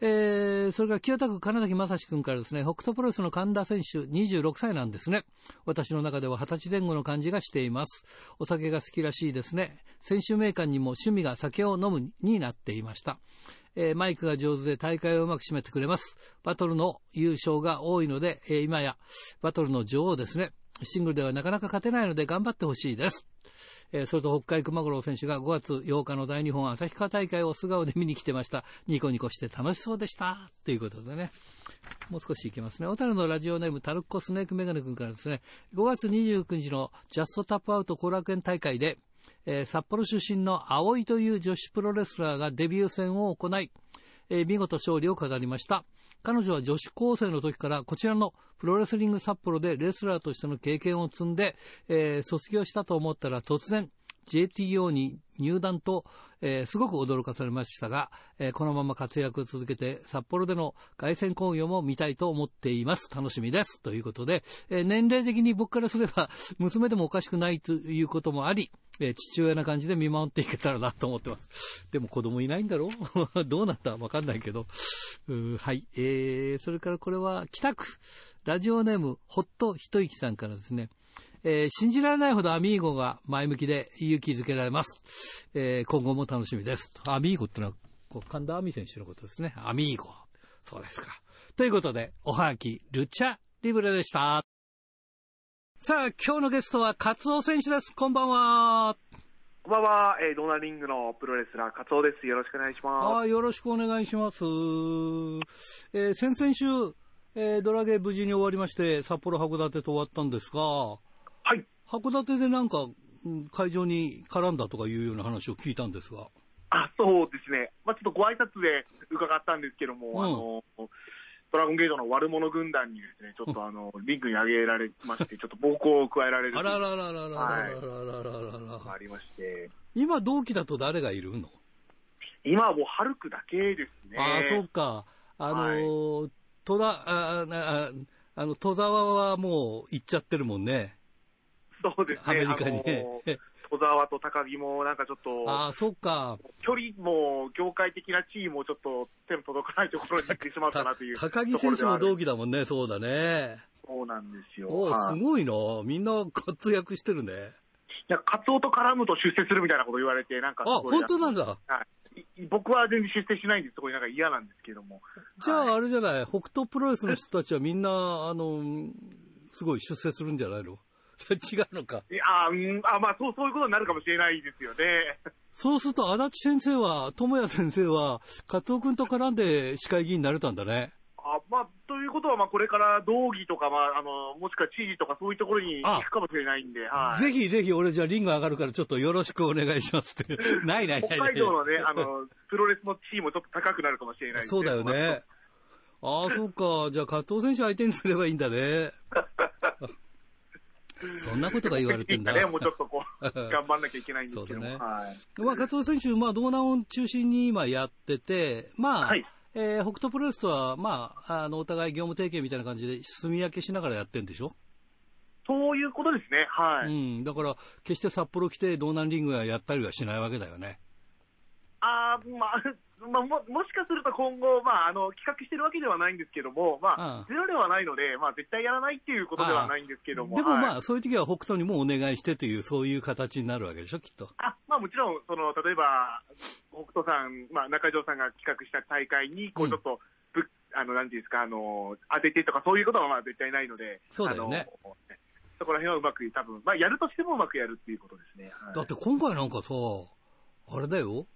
えー、それから清田区金崎正史君からですね、北斗プロレスの神田選手26歳なんですね。私の中では20歳前後の感じがしています。お酒が好きらしいですね。選手名鑑にも趣味が酒を飲むになっていました。えー、マイクが上手で大会をうまく締めてくれます。バトルの優勝が多いので、えー、今やバトルの女王ですね。シングルではなかなか勝てないので頑張ってほしいです。えそれと北海熊五郎選手が5月8日の大日本旭川大会を素顔で見に来てました。ニコニコして楽しそうでした。ということでね。もう少しいきますね。小樽のラジオネームタルッコスネークメガネ君からですね、5月29日のジャストタップアウト後楽園大会で、えー、札幌出身の葵という女子プロレスラーがデビュー戦を行い、えー、見事勝利を飾りました。彼女は女子高生の時からこちらのプロレスリング札幌でレスラーとしての経験を積んで、えー、卒業したと思ったら突然 JTO に入団と、えー、すごく驚かされましたが、えー、このまま活躍を続けて札幌での凱旋興行も見たいと思っています。楽しみです。ということで、えー、年齢的に僕からすれば *laughs* 娘でもおかしくないということもあり、え、父親な感じで見守っていけたらなと思ってます。でも子供いないんだろう？*laughs* どうなったわかんないけど。はい。えー、それからこれは北区、ラジオネーム、ほっと一息さんからですね。えー、信じられないほどアミーゴが前向きで勇気づけられます。えー、今後も楽しみです。アミーゴってのは、神田亜美選手のことですね。アミーゴ。そうですか。ということで、おはがき、ルチャリブレでした。さあ、今日のゲストは、カツオ選手です。こんばんは。こんばんは、えー、ドーナリングのプロレスラー、カツオです。よろしくお願いします。あよろしくお願いします。えー、先々週、えー、ドラゲー無事に終わりまして、札幌函館と終わったんですが、はい。函館でなんか、会場に絡んだとかいうような話を聞いたんですが。あ、そうですね。まあ、ちょっとご挨拶で伺ったんですけども、うん、あの、ドラゴンゲートの悪者軍団にですね、ちょっとあの、リンクに上げられまして、*laughs* ちょっと暴行を加えられる。あららららららららららら。ありまして。今同期だと誰がいるの今はもうハルクだけですね。ああ、そうか。あの戸田、ああ、あの、戸沢はもう行っちゃってるもんね。そうですね。アメリカにね。戸沢と高木もなんかちょっと、ああ、そっか。距離も、業界的な地位もちょっと手の届かないところに行ってしまったなという高木選手も同期だもんね、そうだね。そうなんですよ。おすごいな。みんな活躍してるね。いや、カツオと絡むと出世するみたいなこと言われて、なんかあ、本当なんだ。はい。僕は全然出世しないんです、すごいなんか嫌なんですけども。じゃあ、あれじゃない、北斗プロレスの人たちはみんな、あの、すごい出世するんじゃないの？違うのか。いやあ、うん、あ、まあ、そう、そういうことになるかもしれないですよね。そうすると、足立先生は、智也先生は、加藤君と絡んで市会議員になれたんだね。あまあ、ということは、まあ、これから道義とか、まあ、あの、もしくは知事とかそういうところに行くかもしれないんで、はい、ぜひぜひ、俺じゃあリング上がるから、ちょっとよろしくお願いしますって。ないないない北海道のね、あの、プロレスの地位もちょっと高くなるかもしれないそうだよね。ああ、そうか。じゃあ、加藤選手相手にすればいいんだね。*laughs* そんなことが言われてんだ。*laughs* ね、もうちょっとこう、*laughs* 頑張んなきゃいけないんですけどね。はい。まあ、加藤選手、まあ、道南を中心に今やってて、まあ、はい、えー、北斗プロレスとは、まあ、あの、お互い業務提携みたいな感じで、住み分けしながらやってんでしょ？そういうことですね。はい。うん。だから、決して札幌来て、道南リングやったりはしないわけだよね。あまあ、まあ、ももしかすると今後、まあ、あの企画してるわけではないんですけども、まあ、ゼロではないので、まあ、絶対やらないっていうことではないんですけども、でもまあ、はい、そういう時は北斗にもお願いしてという、そういう形になるわけでしょ、きっと。あまあ、もちろん、その例えば、北斗さん、まあ、中条さんが企画した大会に、こうちょっと、うん、あのなんていうんですか、あの当ててとか、そういうことはまあ絶対ないので、そうだよね。そこら辺はうまく、多分まあ、やるとしてもうまくやるっていうことですね。はい、だって今回なんかさ、あれだよ、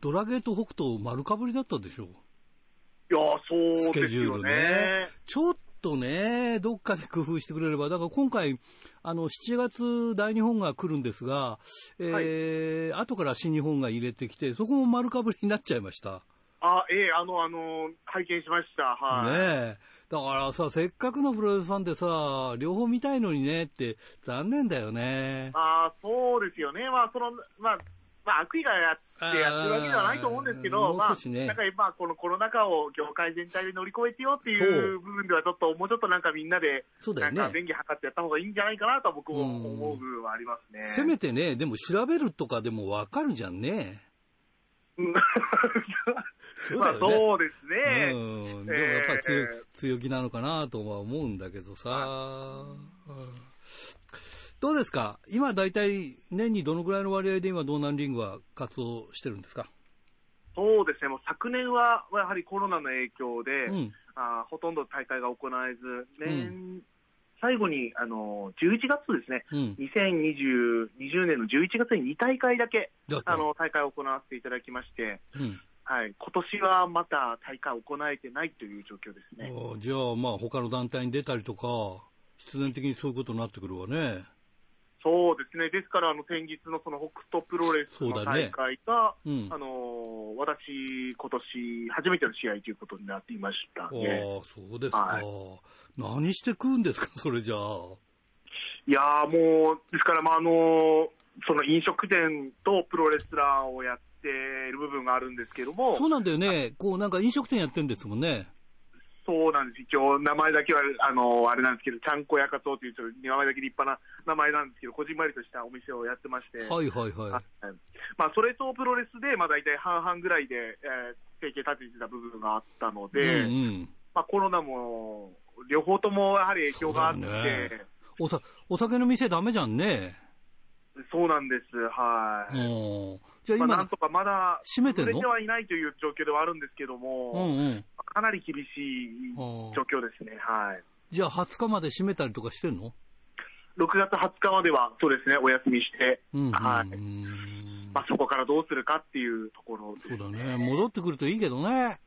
ドラゲート北斗丸かぶりだったでしょいや、そうですよね。スケジュールね。ちょっとね、どっかで工夫してくれれば、だから今回、あの、7月大日本が来るんですが、えー、はい、後から新日本が入れてきて、そこも丸かぶりになっちゃいました。あ、ええー、あの、あの、拝見しました。はい。ねえ。だからさ、せっかくのプロレスファンでさ、両方見たいのにねって、残念だよね。ああ、そうですよね。まあ、その、まあ、まあ、悪意がやってやってるわけではないと思うんですけど、まあ、なんか今、このコロナ禍を業界全体で乗り越えてよっていう部分では、ちょっと、もうちょっとなんかみんなで、なんか便宜図ってやった方がいいんじゃないかなと僕も思う部分はありますね。せめてね、でも調べるとかでもわかるじゃんね。そうまあそうですね。うん。でもやっぱり強,、強気なのかなとは思うんだけどさ。うんどうですか？今大体年にどのぐらいの割合で今、道南リングは活動してるんですか？そうですね、もう昨年はやはりコロナの影響で、うん、あほとんど大会が行えず、年、うん、最後にあの11月ですね、うん、2020年の11月に2大会だけあの大会を行わせていただきまして、うん、はい、今年はまた大会を行えてないという状況ですね。じゃあ、まあ他の団体に出たりとか、必然的にそういうことになってくるわね。そうですね、ですから、あの先日のその北斗プロレスの大会が、ねうん、あの私、今年初めての試合ということになっていましたね。あそうですか、はい、何して食うんですか、それじゃあ。いやもう、ですから、まああのその飲食店とプロレスラーをやっている部分があるんですけども。そうなんだよね、こうなんか飲食店やってるんですもんね。そうなんです。一応、名前だけは、あの、あれなんですけど、ちゃんこやかとうという、名前だけ立派な名前なんですけど、こじんまりとしたお店をやってまして。はいはいはい。まあ、それとプロレスで、まあ、大体半々ぐらいで、えー、提携立ててた部分があったので、うんうん、まあ、コロナも、両方ともやはり影響があって、ね、おさお酒の店ダメじゃんね。そうなんです、はい。じゃあ今、まあ、なんとかまだ、閉めてるの？てはいないという状況ではあるんですけども、うんうん、かなり厳しい状況ですね、はい。じゃあ20日まで閉めたりとかしてんの ?6 月20日までは、そうですね、お休みして、うんうん、はい。まあ、そこからどうするかっていうところです、ね、そうだね。戻ってくるといいけどね。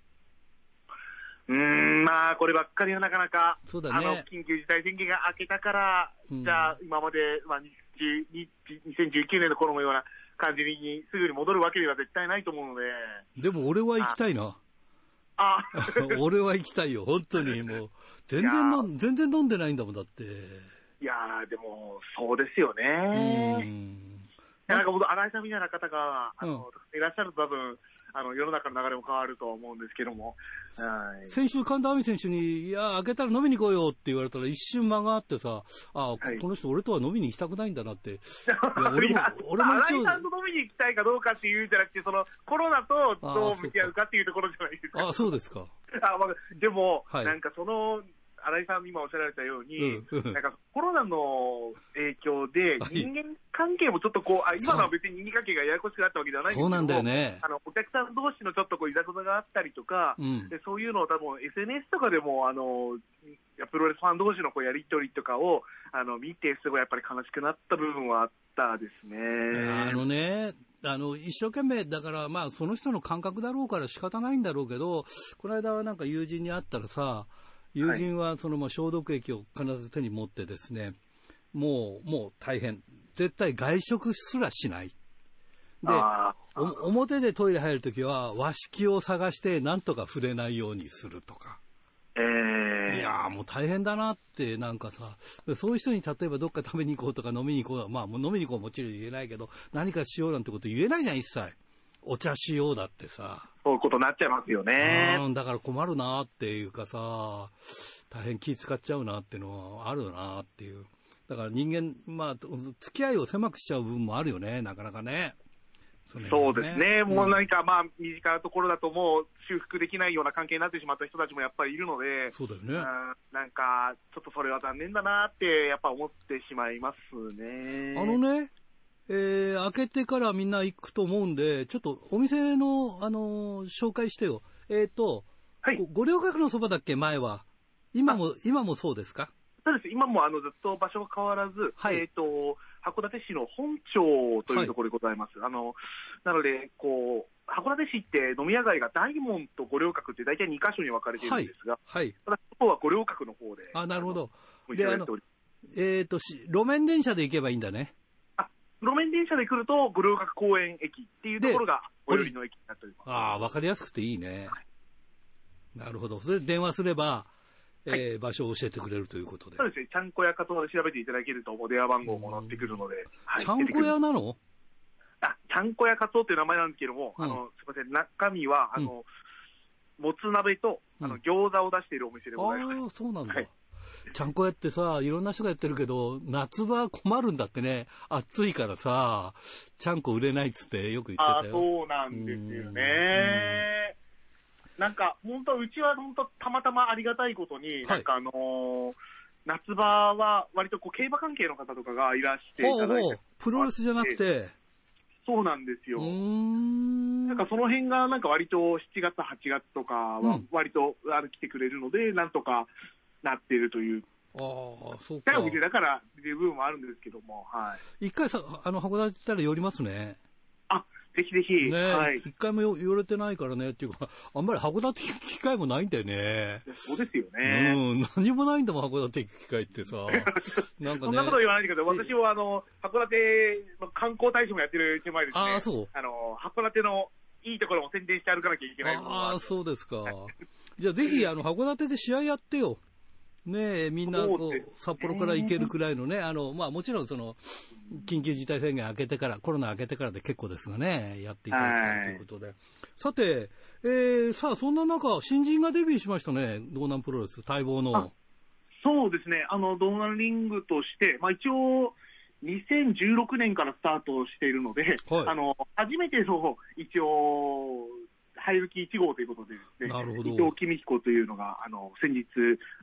うん、まあ、こればっかりはなかなか、そうだね、あの緊急事態宣言が明けたから、うん、じゃあ、今まで、まあ、2019年の頃のような感じにすぐに戻るわけでは絶対ないと思うので。でも俺は行きたいな。あ *laughs* 俺は行きたいよ、本当に。もう、全然の、全然飲んでないんだもんだって。いやー、でも、そうですよね。なんか、新井さんみたいな方が、あの、うん、いらっしゃると多分、あの世の中の流れも変わると思うんですけども、はい、先週、神田亜美選手に、いや、開けたら飲みに来いよって言われたら、一瞬間があってさ、あ、はい、この人、俺とは飲みに行きたくないんだなって、*laughs* いや俺も俺も一井さんと飲みに行きたいかどうかっていうんじゃなくて、そのコロナとどう向き合うかっていうところじゃないですか。あそうですか。*laughs* あ、まあ、でも、はい、なんかその新井さん今おっしゃられたように、うん、なんかコロナの影響で、人間関係もちょっとこう、あ今のは別に人間関係がややこしくなったわけではないんですけど、そうなんだよね。あのお客さん同士のちょっとこういざこざがあったりとか、うん、でそういうのを多分 SNS とかでも、あのプロレスファン同士のこうやり取りとかをあの見て、すごいやっぱり悲しくなった部分はあったですね。あのね、あの一生懸命、だから、まあ、その人の感覚だろうから仕方ないんだろうけど、この間はなんか友人に会ったらさ、友人はそのまあ消毒液を必ず手に持ってですね、もう、もう大変。絶対外食すらしない。で、表でトイレ入るときは和式を探してなんとか触れないようにするとか。えー、いやもう大変だなって、なんかさ、そういう人に例えばどっか食べに行こうとか飲みに行こう、まあもう飲みに行こうもちろん言えないけど、何かしようなんてこと言えないじゃん、一切。お茶しようだってさ。そういうことになっちゃいますよね。うん、だから困るなっていうかさ、大変気使っちゃうなっていうのはあるなっていう。だから人間、まあ、付き合いを狭くしちゃう部分もあるよね、なかなかね。ねそうですね、もう何か、まあ、身近なところだと、もう修復できないような関係になってしまった人たちもやっぱりいるので、そうだよね、なんか、ちょっとそれは残念だなって、やっぱ思ってしまいますね。あのね、えー、開けてからみんな行くと思うんで、ちょっとお店の、あのー、紹介してよ。えっ、ー、と、はい。五稜郭のそばだっけ、前は。今も、今もそうですか？そうです。今もあのずっと場所が変わらず、はい、えっ、と、函館市の本町というところでございます。はい、あの、なので、こう、函館市って飲み屋街が大門と五稜郭って大体2箇所に分かれているんですが、はい。ただ、ここは五稜郭の方で。あ、なるほど。で、あの、えっ、ー、と、路面電車で行けばいいんだね。路面電車で来ると、五稜郭公園駅っていうところが、最寄りの駅になっております。ああ、わかりやすくていいね。なるほど。それで電話すれば、えー、はい、場所を教えてくれるということで。そうですね。ちゃんこ屋かとで調べていただけると、電話番号も載ってくるので。ちゃんこ屋なの？あ、ちゃんこ屋かとっていう名前なんですけども、うん、あの、すみません、中身は、あの、うん、もつ鍋と、あの、餃子を出しているお店でございます。ああ、そうなんだ。はいちゃんこ屋ってさ、いろんな人がやってるけど、夏場困るんだってね。暑いからさ、ちゃんこ売れないっつってよく言ってたよ。あそうなんですよね。なんか、本当うちは本当たまたまありがたいことに、なんかあのー夏場は割とこう競馬関係の方とかがいらしていただいて。プロレスじゃなくて。そうなんですよ。なんかその辺がなんか割と7月、8月とかは割とあの来てくれるので、なんとかなっているという。ああ、そうか。だからっていう部分もあるんですけども、はい。一回さ、あの、函館行ったら寄りますね。あ、ぜひぜひ。ね、はい。一回も寄れてないからね、っていうか、あんまり函館行く機会もないんだよね。そうですよね。うん、何もないんだもん、函館行く機会ってさ。*laughs* なんかね。そんなこと言わないけど、私はあの、函館の観光大使もやってる手前ですね。ああ、そう。あの、函館のいいところも宣伝して歩かなきゃいけないああ、そうですか。*laughs* じゃあぜひ、あの、函館で試合やってよ。ねみんなこう、札幌から行けるくらいのね、あの、まあもちろんその、緊急事態宣言明けてから、コロナ明けてからで結構ですがね、やっていただきたいということで。さて、えー、さあ、そんな中、新人がデビューしましたね、道南プロレス、待望の。そうですね、あの、道南リングとして、まあ一応、2016年からスタートしているので、はい、あの、初めての、一応、ハイルキ1号ということでですね、伊藤公彦というのが、あの、先日、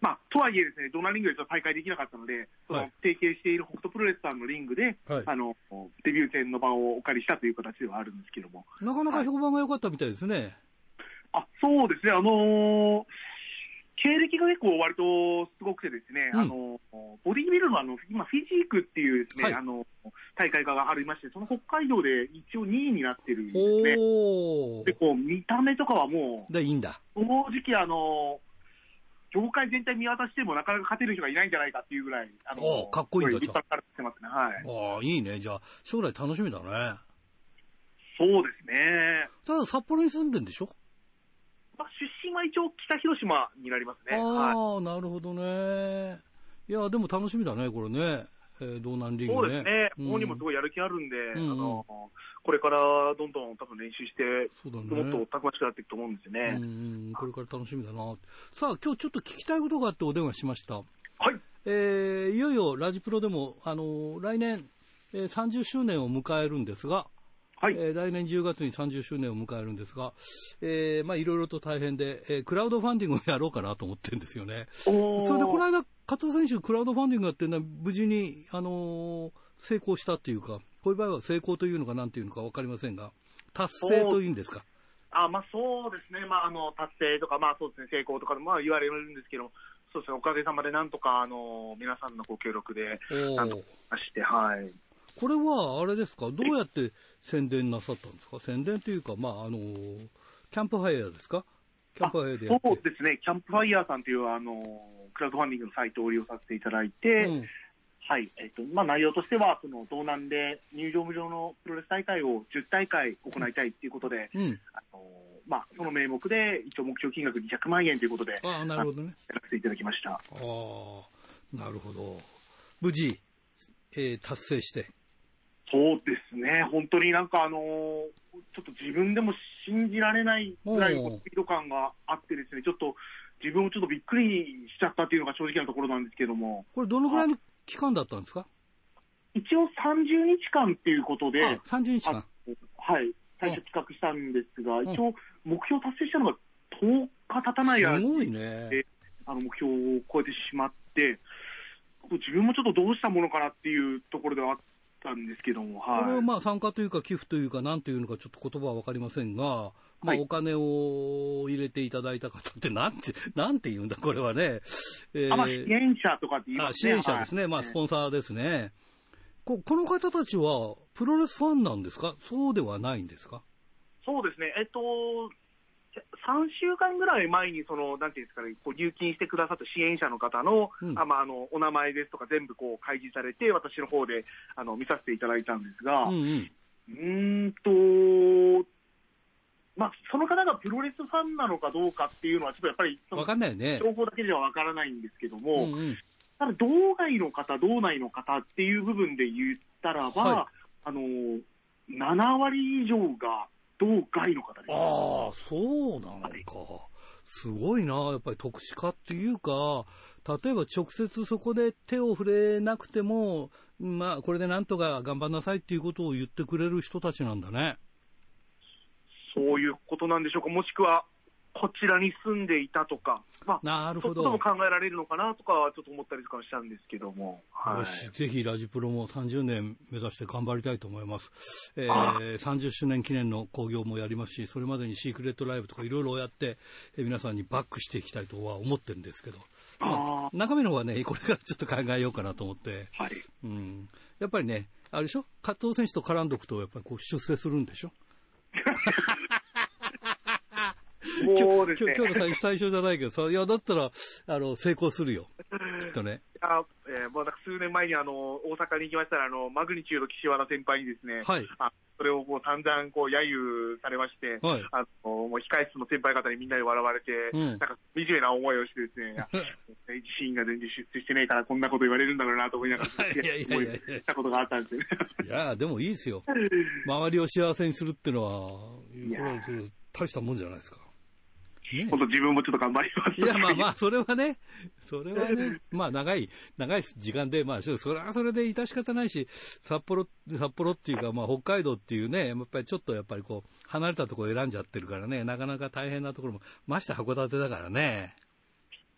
まあ、とはいえですね、ドナリングでは大会できなかったので、その、提携している北斗プロレスさんのリングで、はい、あの、デビュー戦の場をお借りしたという形ではあるんですけども。なかなか評判が良かったみたいですね。あ、そうですね、あのー経歴が結構割とすごくてですね、うん、あの、ボディービルのあの、今、フィジークっていうですね、はい、あの、大会がありまして、その北海道で一応2位になってるんですね。で、こう、見た目とかはもう、で、いいんだ。正直あの、業界全体見渡してもなかなか勝てる人がいないんじゃないかっていうぐらい、あの、かっこいいんだ、じゃあ。てますね、はい。ああ、いいね。じゃあ、将来楽しみだね。そうですね。ただ、札幌に住んでんでしょ？まあ、出身身は一応北広島になりますね。ああ、はい、なるほどね。いや、でも楽しみだね、これね。えー、道南リーグね。そうですね。うん、本人もすごいやる気あるんで、うんあの、これからどんどん多分練習して、そうだね、もっとたくましくなっていくと思うんですよね。うん、これから楽しみだな。さあ、今日ちょっと聞きたいことがあってお電話しました。はい。えー、いよいよラジプロでも、あの、来年、えー、30周年を迎えるんですが、はい。えー、来年10月に30周年を迎えるんですが、えー、まあいろいろと大変で、えー、クラウドファンディングをやろうかなと思ってるんですよね。それでこの間、加藤選手、クラウドファンディングやってるのは無事に、あのー、成功したっていうか、こういう場合は成功というのかなんていうのか分かりませんが、達成というんですか。あまあ、そうですね、まあ、あの達成とか、まあそうですね、成功とか、まあ、言われるんですけど、そうですね、おかげさまでなんとか、あの皆さんのご協力で、なんとかして、はい。これはあれですか、どうやって宣伝なさったんですか、宣伝というか、まああのキャンプファイヤーですか、キャンプファイヤーでそうですね、キャンプファイヤーさんというあのクラウドファンディングのサイトを利用させていただいて、うん、はい。えっとまあ、内容としては、その道南で入場無料のプロレス大会を10大会行いたいということで、うん、あのまあ、その名目で一応目標金額200万円ということで、あなるほどね、やらせていただきました。あなるほど。無事、えー、達成して。そうですね、本当になんかあのー、ちょっと自分でも信じられないぐらいスピード感があってですね、ちょっと自分もちょっとびっくりしちゃったっていうのが正直なところなんですけども。これどのぐらいの期間だったんですか？一応30日間っていうことで、30日間。はい、最初企画したんですが、一応目標達成したのが10日経たない間すごいね。あの目標を超えてしまって、自分もちょっとどうしたものかなっていうところではあったんですけども、はい、これはまあ参加というか寄付というか、なんていうのかちょっと言葉は分かりませんが、まあ、お金を入れていただいた方ってなんて、*laughs* なんて言うんだ、これはね。えー、あまあ、支援者とかって言いますね。支援者ですね。はい、まあ、スポンサーですね。ここの方たちは、プロレスファンなんですか？そうではないんですか？そうですね。えっと、3週間ぐらい前にその、なんていうんですかね、こう入金してくださった支援者の方のうん、あまあ、あのお名前ですとか、全部こう開示されて、私の方であの見させていただいたんですが、うん、うん、んと、まあ、その方がプロレスファンなのかどうかっていうのは、ちょっとやっぱり、分かんないね。情報だけでは分からないんですけども、うんうん、ただ、道外の方、道内の方っていう部分で言ったらば、はい、あの、7割以上が道外の方です。ああ、そうなのか。すごいな、やっぱり特殊化っていうか、例えば直接そこで手を触れなくても、まあ、これでなんとか頑張んなさいっていうことを言ってくれる人たちなんだね。そういうことなんでしょうか、もしくはこちらに住んでいたとか、まあ、なるほど。そういうことも考えられるのかなとかはちょっと思ったりとかしたんですけども、はい、ぜひラジプロも30年目指して頑張りたいと思います、えー、30周年記念の興行もやりますし、それまでにシークレットライブとかいろいろやって、えー、皆さんにバックしていきたいとは思ってるんですけど、まあ、中身の方はね、これからちょっと考えようかなと思って、はい。うん、やっぱりね、あれでしょ、加藤選手と絡んどくと、やっぱりこう出世するんでしょ？*laughs* *laughs* そうですね。今日の *laughs* 最初じゃないけどさ、いや、だったら、あの、成功するよ。きっとね。あえー、もう数年前にあの、大阪に行きましたら、あの、マグニチュード岸和田先輩にですね、はい。あそれをこう散々こう揶揄されまして、はい、あのもう控室の先輩方にみんなで笑われて、うん、なんか惨めな思いをしてですね、*laughs* 自信が全然出世してないからこんなこと言われるんだろうなと思いながら、いやいやいやしたことがあったんですよね。いや、でもいいですよ。周りを幸せにするっていうのは大したもんじゃないですか。本当自分もちょっと頑張ります。いや、まあまあ、それはね、それはね、*laughs* まあ長い、長い時間で、まあ、それはそれで致し方ないし、札幌、札幌っていうか、まあ北海道っていうね、やっぱりちょっとやっぱりこう、離れたところ選んじゃってるからね、なかなか大変なところも、まして函館だからね。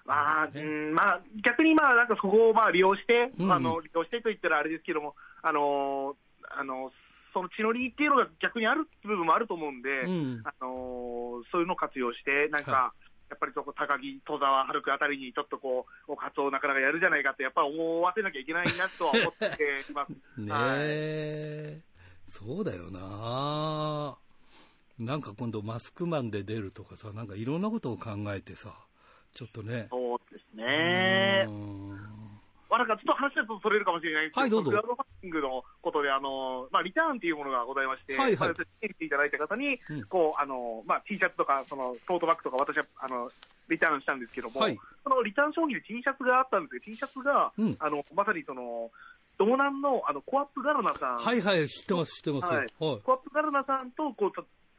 まあ、うん、まあ、逆にまあ、なんかそこをまあ利用して、うん、あの、利用してと言ったらあれですけども、あの、あの、その血のりっていうのが逆にある部分もあると思うんで、うん、あのそういうのを活用して、なんか、はいやっぱりそこ、高木、戸沢、春くあたりにちょっとこう、カツオなかなかやるじゃないかって、やっぱ思わせなきゃいけないなとは思っています。*laughs* ねえ、はい、そうだよななんか今度マスクマンで出るとかさ、なんかいろんなことを考えてさ、ちょっとね。そうですね。なんかちょっと話がちょっとそれるかもしれないんですけど、はい、どうぞ。クラウドファンディングのことで、あの、まあ、リターンっていうものがございまして、はいはい、していただいた方に、うん、こう、あの、まあ、T シャツとか、その、トートバッグとか、私は、あの、リターンしたんですけども、はい、そのリターン商品で T シャツがあったんですけど、T シャツが、うん、あの、まさにその、道南のあのコアップガルナさん。はいはい、知ってます、知ってます。はい、コアップガルナさんとこう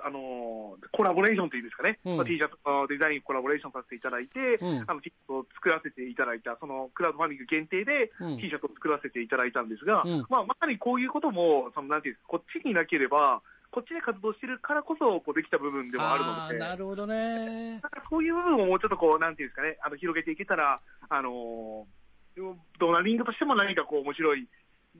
あのコラボレーションというんですかね、うん。まあ、T シャツのデザインコラボレーションさせていただいて、うん、あの T シャツを作らせていただいた、そのクラウドファンディング限定で T シャツを作らせていただいたんですが、うん、まあ、まさにこういうことも、そのなんていうんですか、こっちになければ、こっちで活動してるからこそ、こうできた部分でもあるので、なるほどね。なんかそういう部分をもうちょっとこう、なんていうんですかね、あの広げていけたら、あのドーナリングとしても何かこう面白い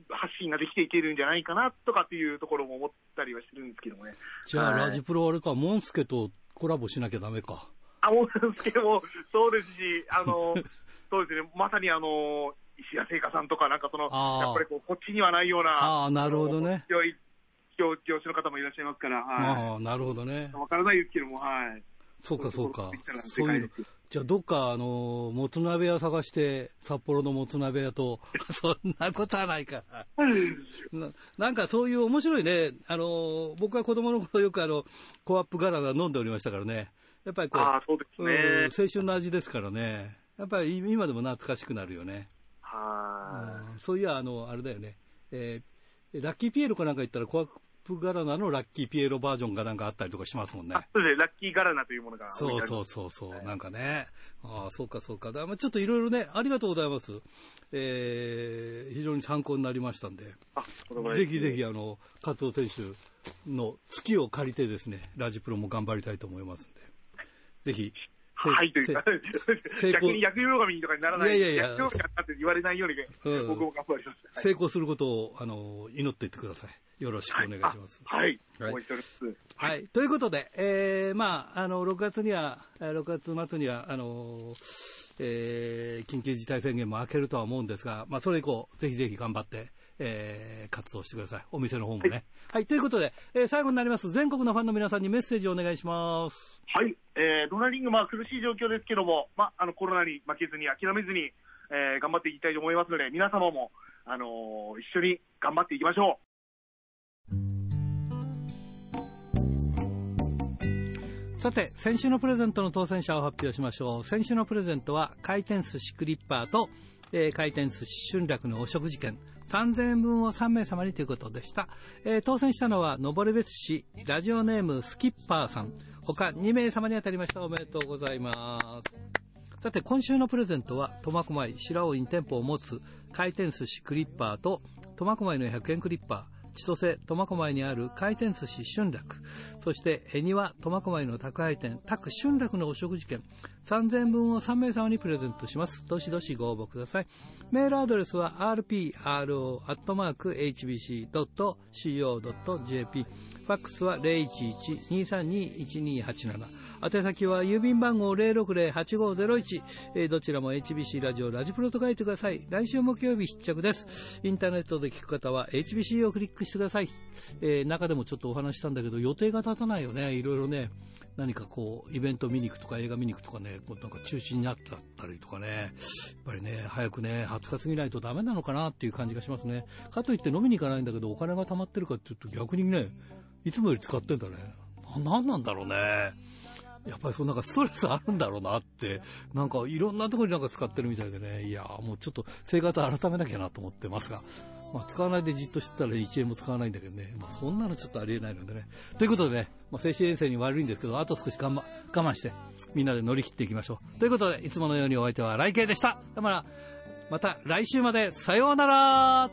発信ができていけるんじゃないかなとかっていうところも思ったりはしてるんですけどもね。じゃあ、ラジプロあれか、モンスケとコラボしなきゃだめか。あ、モンスケもそうですし、あの、*laughs* そうですね、まさにあの、石谷製菓さんとか、なんかその、やっぱりこうこっちにはないような、あなるほどね。強い業業種の方もいらっしゃいますから、はい、あなるほどね。わからないですけども、はい。そうか、そうか。そういうじゃあ、どっか、あの、もつ鍋屋探して、札幌のもつ鍋屋と、*laughs* そんなことはないかな。なんかそういう面白いね、あの、僕は子供の頃よくあの、コアップガラナ飲んでおりましたからね。やっぱりこう、うね、青春の味ですからね。やっぱり今でも懐かしくなるよね。はい、そういや、あの、あれだよね。えー、ラッキーピエロかなんか言ったら、コアップガラナのラッキーピエロバージョンがなんかあったりとかしますもんね。そうですね、ラッキーガラナというものがそうそうそうそう、はい、なんかね。ああ、そうかそうか。だちょっといろいろね、ありがとうございます。えー、非常に参考になりましたんで。あ、ぜひぜひ、あの、加藤選手の月を借りてですね、ラジプロも頑張りたいと思いますんで。ぜひ、はい、というか、*laughs* 逆に薬用神とかにならない、いやいやいや、薬用神って言われないように、うん、僕も頑張ります。成功することを、あの、祈っていってください。よろしくお願いします。はい。はい。はい。ということで、えー、まあ、あの、6月には、6月末には、あの、えー、緊急事態宣言も明けるとは思うんですが、まあ、それ以降、ぜひぜひ頑張って、えー、活動してください。お店の方もね。はい、はい、ということで、えー、最後になります。全国のファンの皆さんにメッセージをお願いします。はい。えー、ドナリング、まあ、苦しい状況ですけども、まあ、あの、コロナに負けずに、諦めずに、えー、頑張っていきたいと思いますので、皆様も、あのー、一緒に頑張っていきましょさて、先週のプレゼントの当選者を発表しましょう。先週のプレゼントは、回転寿司クリッパーと、えー、回転寿司春楽のお食事券、3000円分を3名様にということでした。えー、当選したのは、登別市、ラジオネームスキッパーさん、他2名様に当たりました。おめでとうございます。さて、今週のプレゼントは、苫小牧白尾に店舗を持つ回転寿司クリッパーと、苫小牧の100円クリッパー、千歳苫小牧にある回転寿司春楽、そして恵庭苫小牧の宅配店宅春楽のお食事券3000分を3名様にプレゼントします。どしどしご応募ください。メールアドレスは rpro.hbc.co.jp ファックスは011-232-1287宛先は郵便番号060-8501、えー、どちらも HBC ラジオラジプロと書いてください。来週木曜日必着です。インターネットで聞く方は HBC をクリックしてください。えー、中でもちょっとお話したんだけど予定が立たないよね。いろいろね。何かこう、イベント見に行くとか映画見に行くとかね、こうなんか中止になったりとかね、やっぱりね、早くね、20日過ぎないとダメなのかなっていう感じがしますね。かといって飲みに行かないんだけど、お金が貯まってるかっていうと逆にね、いつもより使ってんだね。な、なんなんだろうね。やっぱりそうなんかストレスあるんだろうなって、なんかいろんなところになんか使ってるみたいでね、いやもうちょっと生活改めなきゃなと思ってますが、まあ、使わないでじっとしてたら1円も使わないんだけどね、まあ、そんなのちょっとありえないのでね。ということでね、まあ、精神衛生に悪いんですけど、あと少し我慢我慢して、みんなで乗り切っていきましょう。ということで、いつものようにお相手は来慶でした。だから、また来週まで、さようなら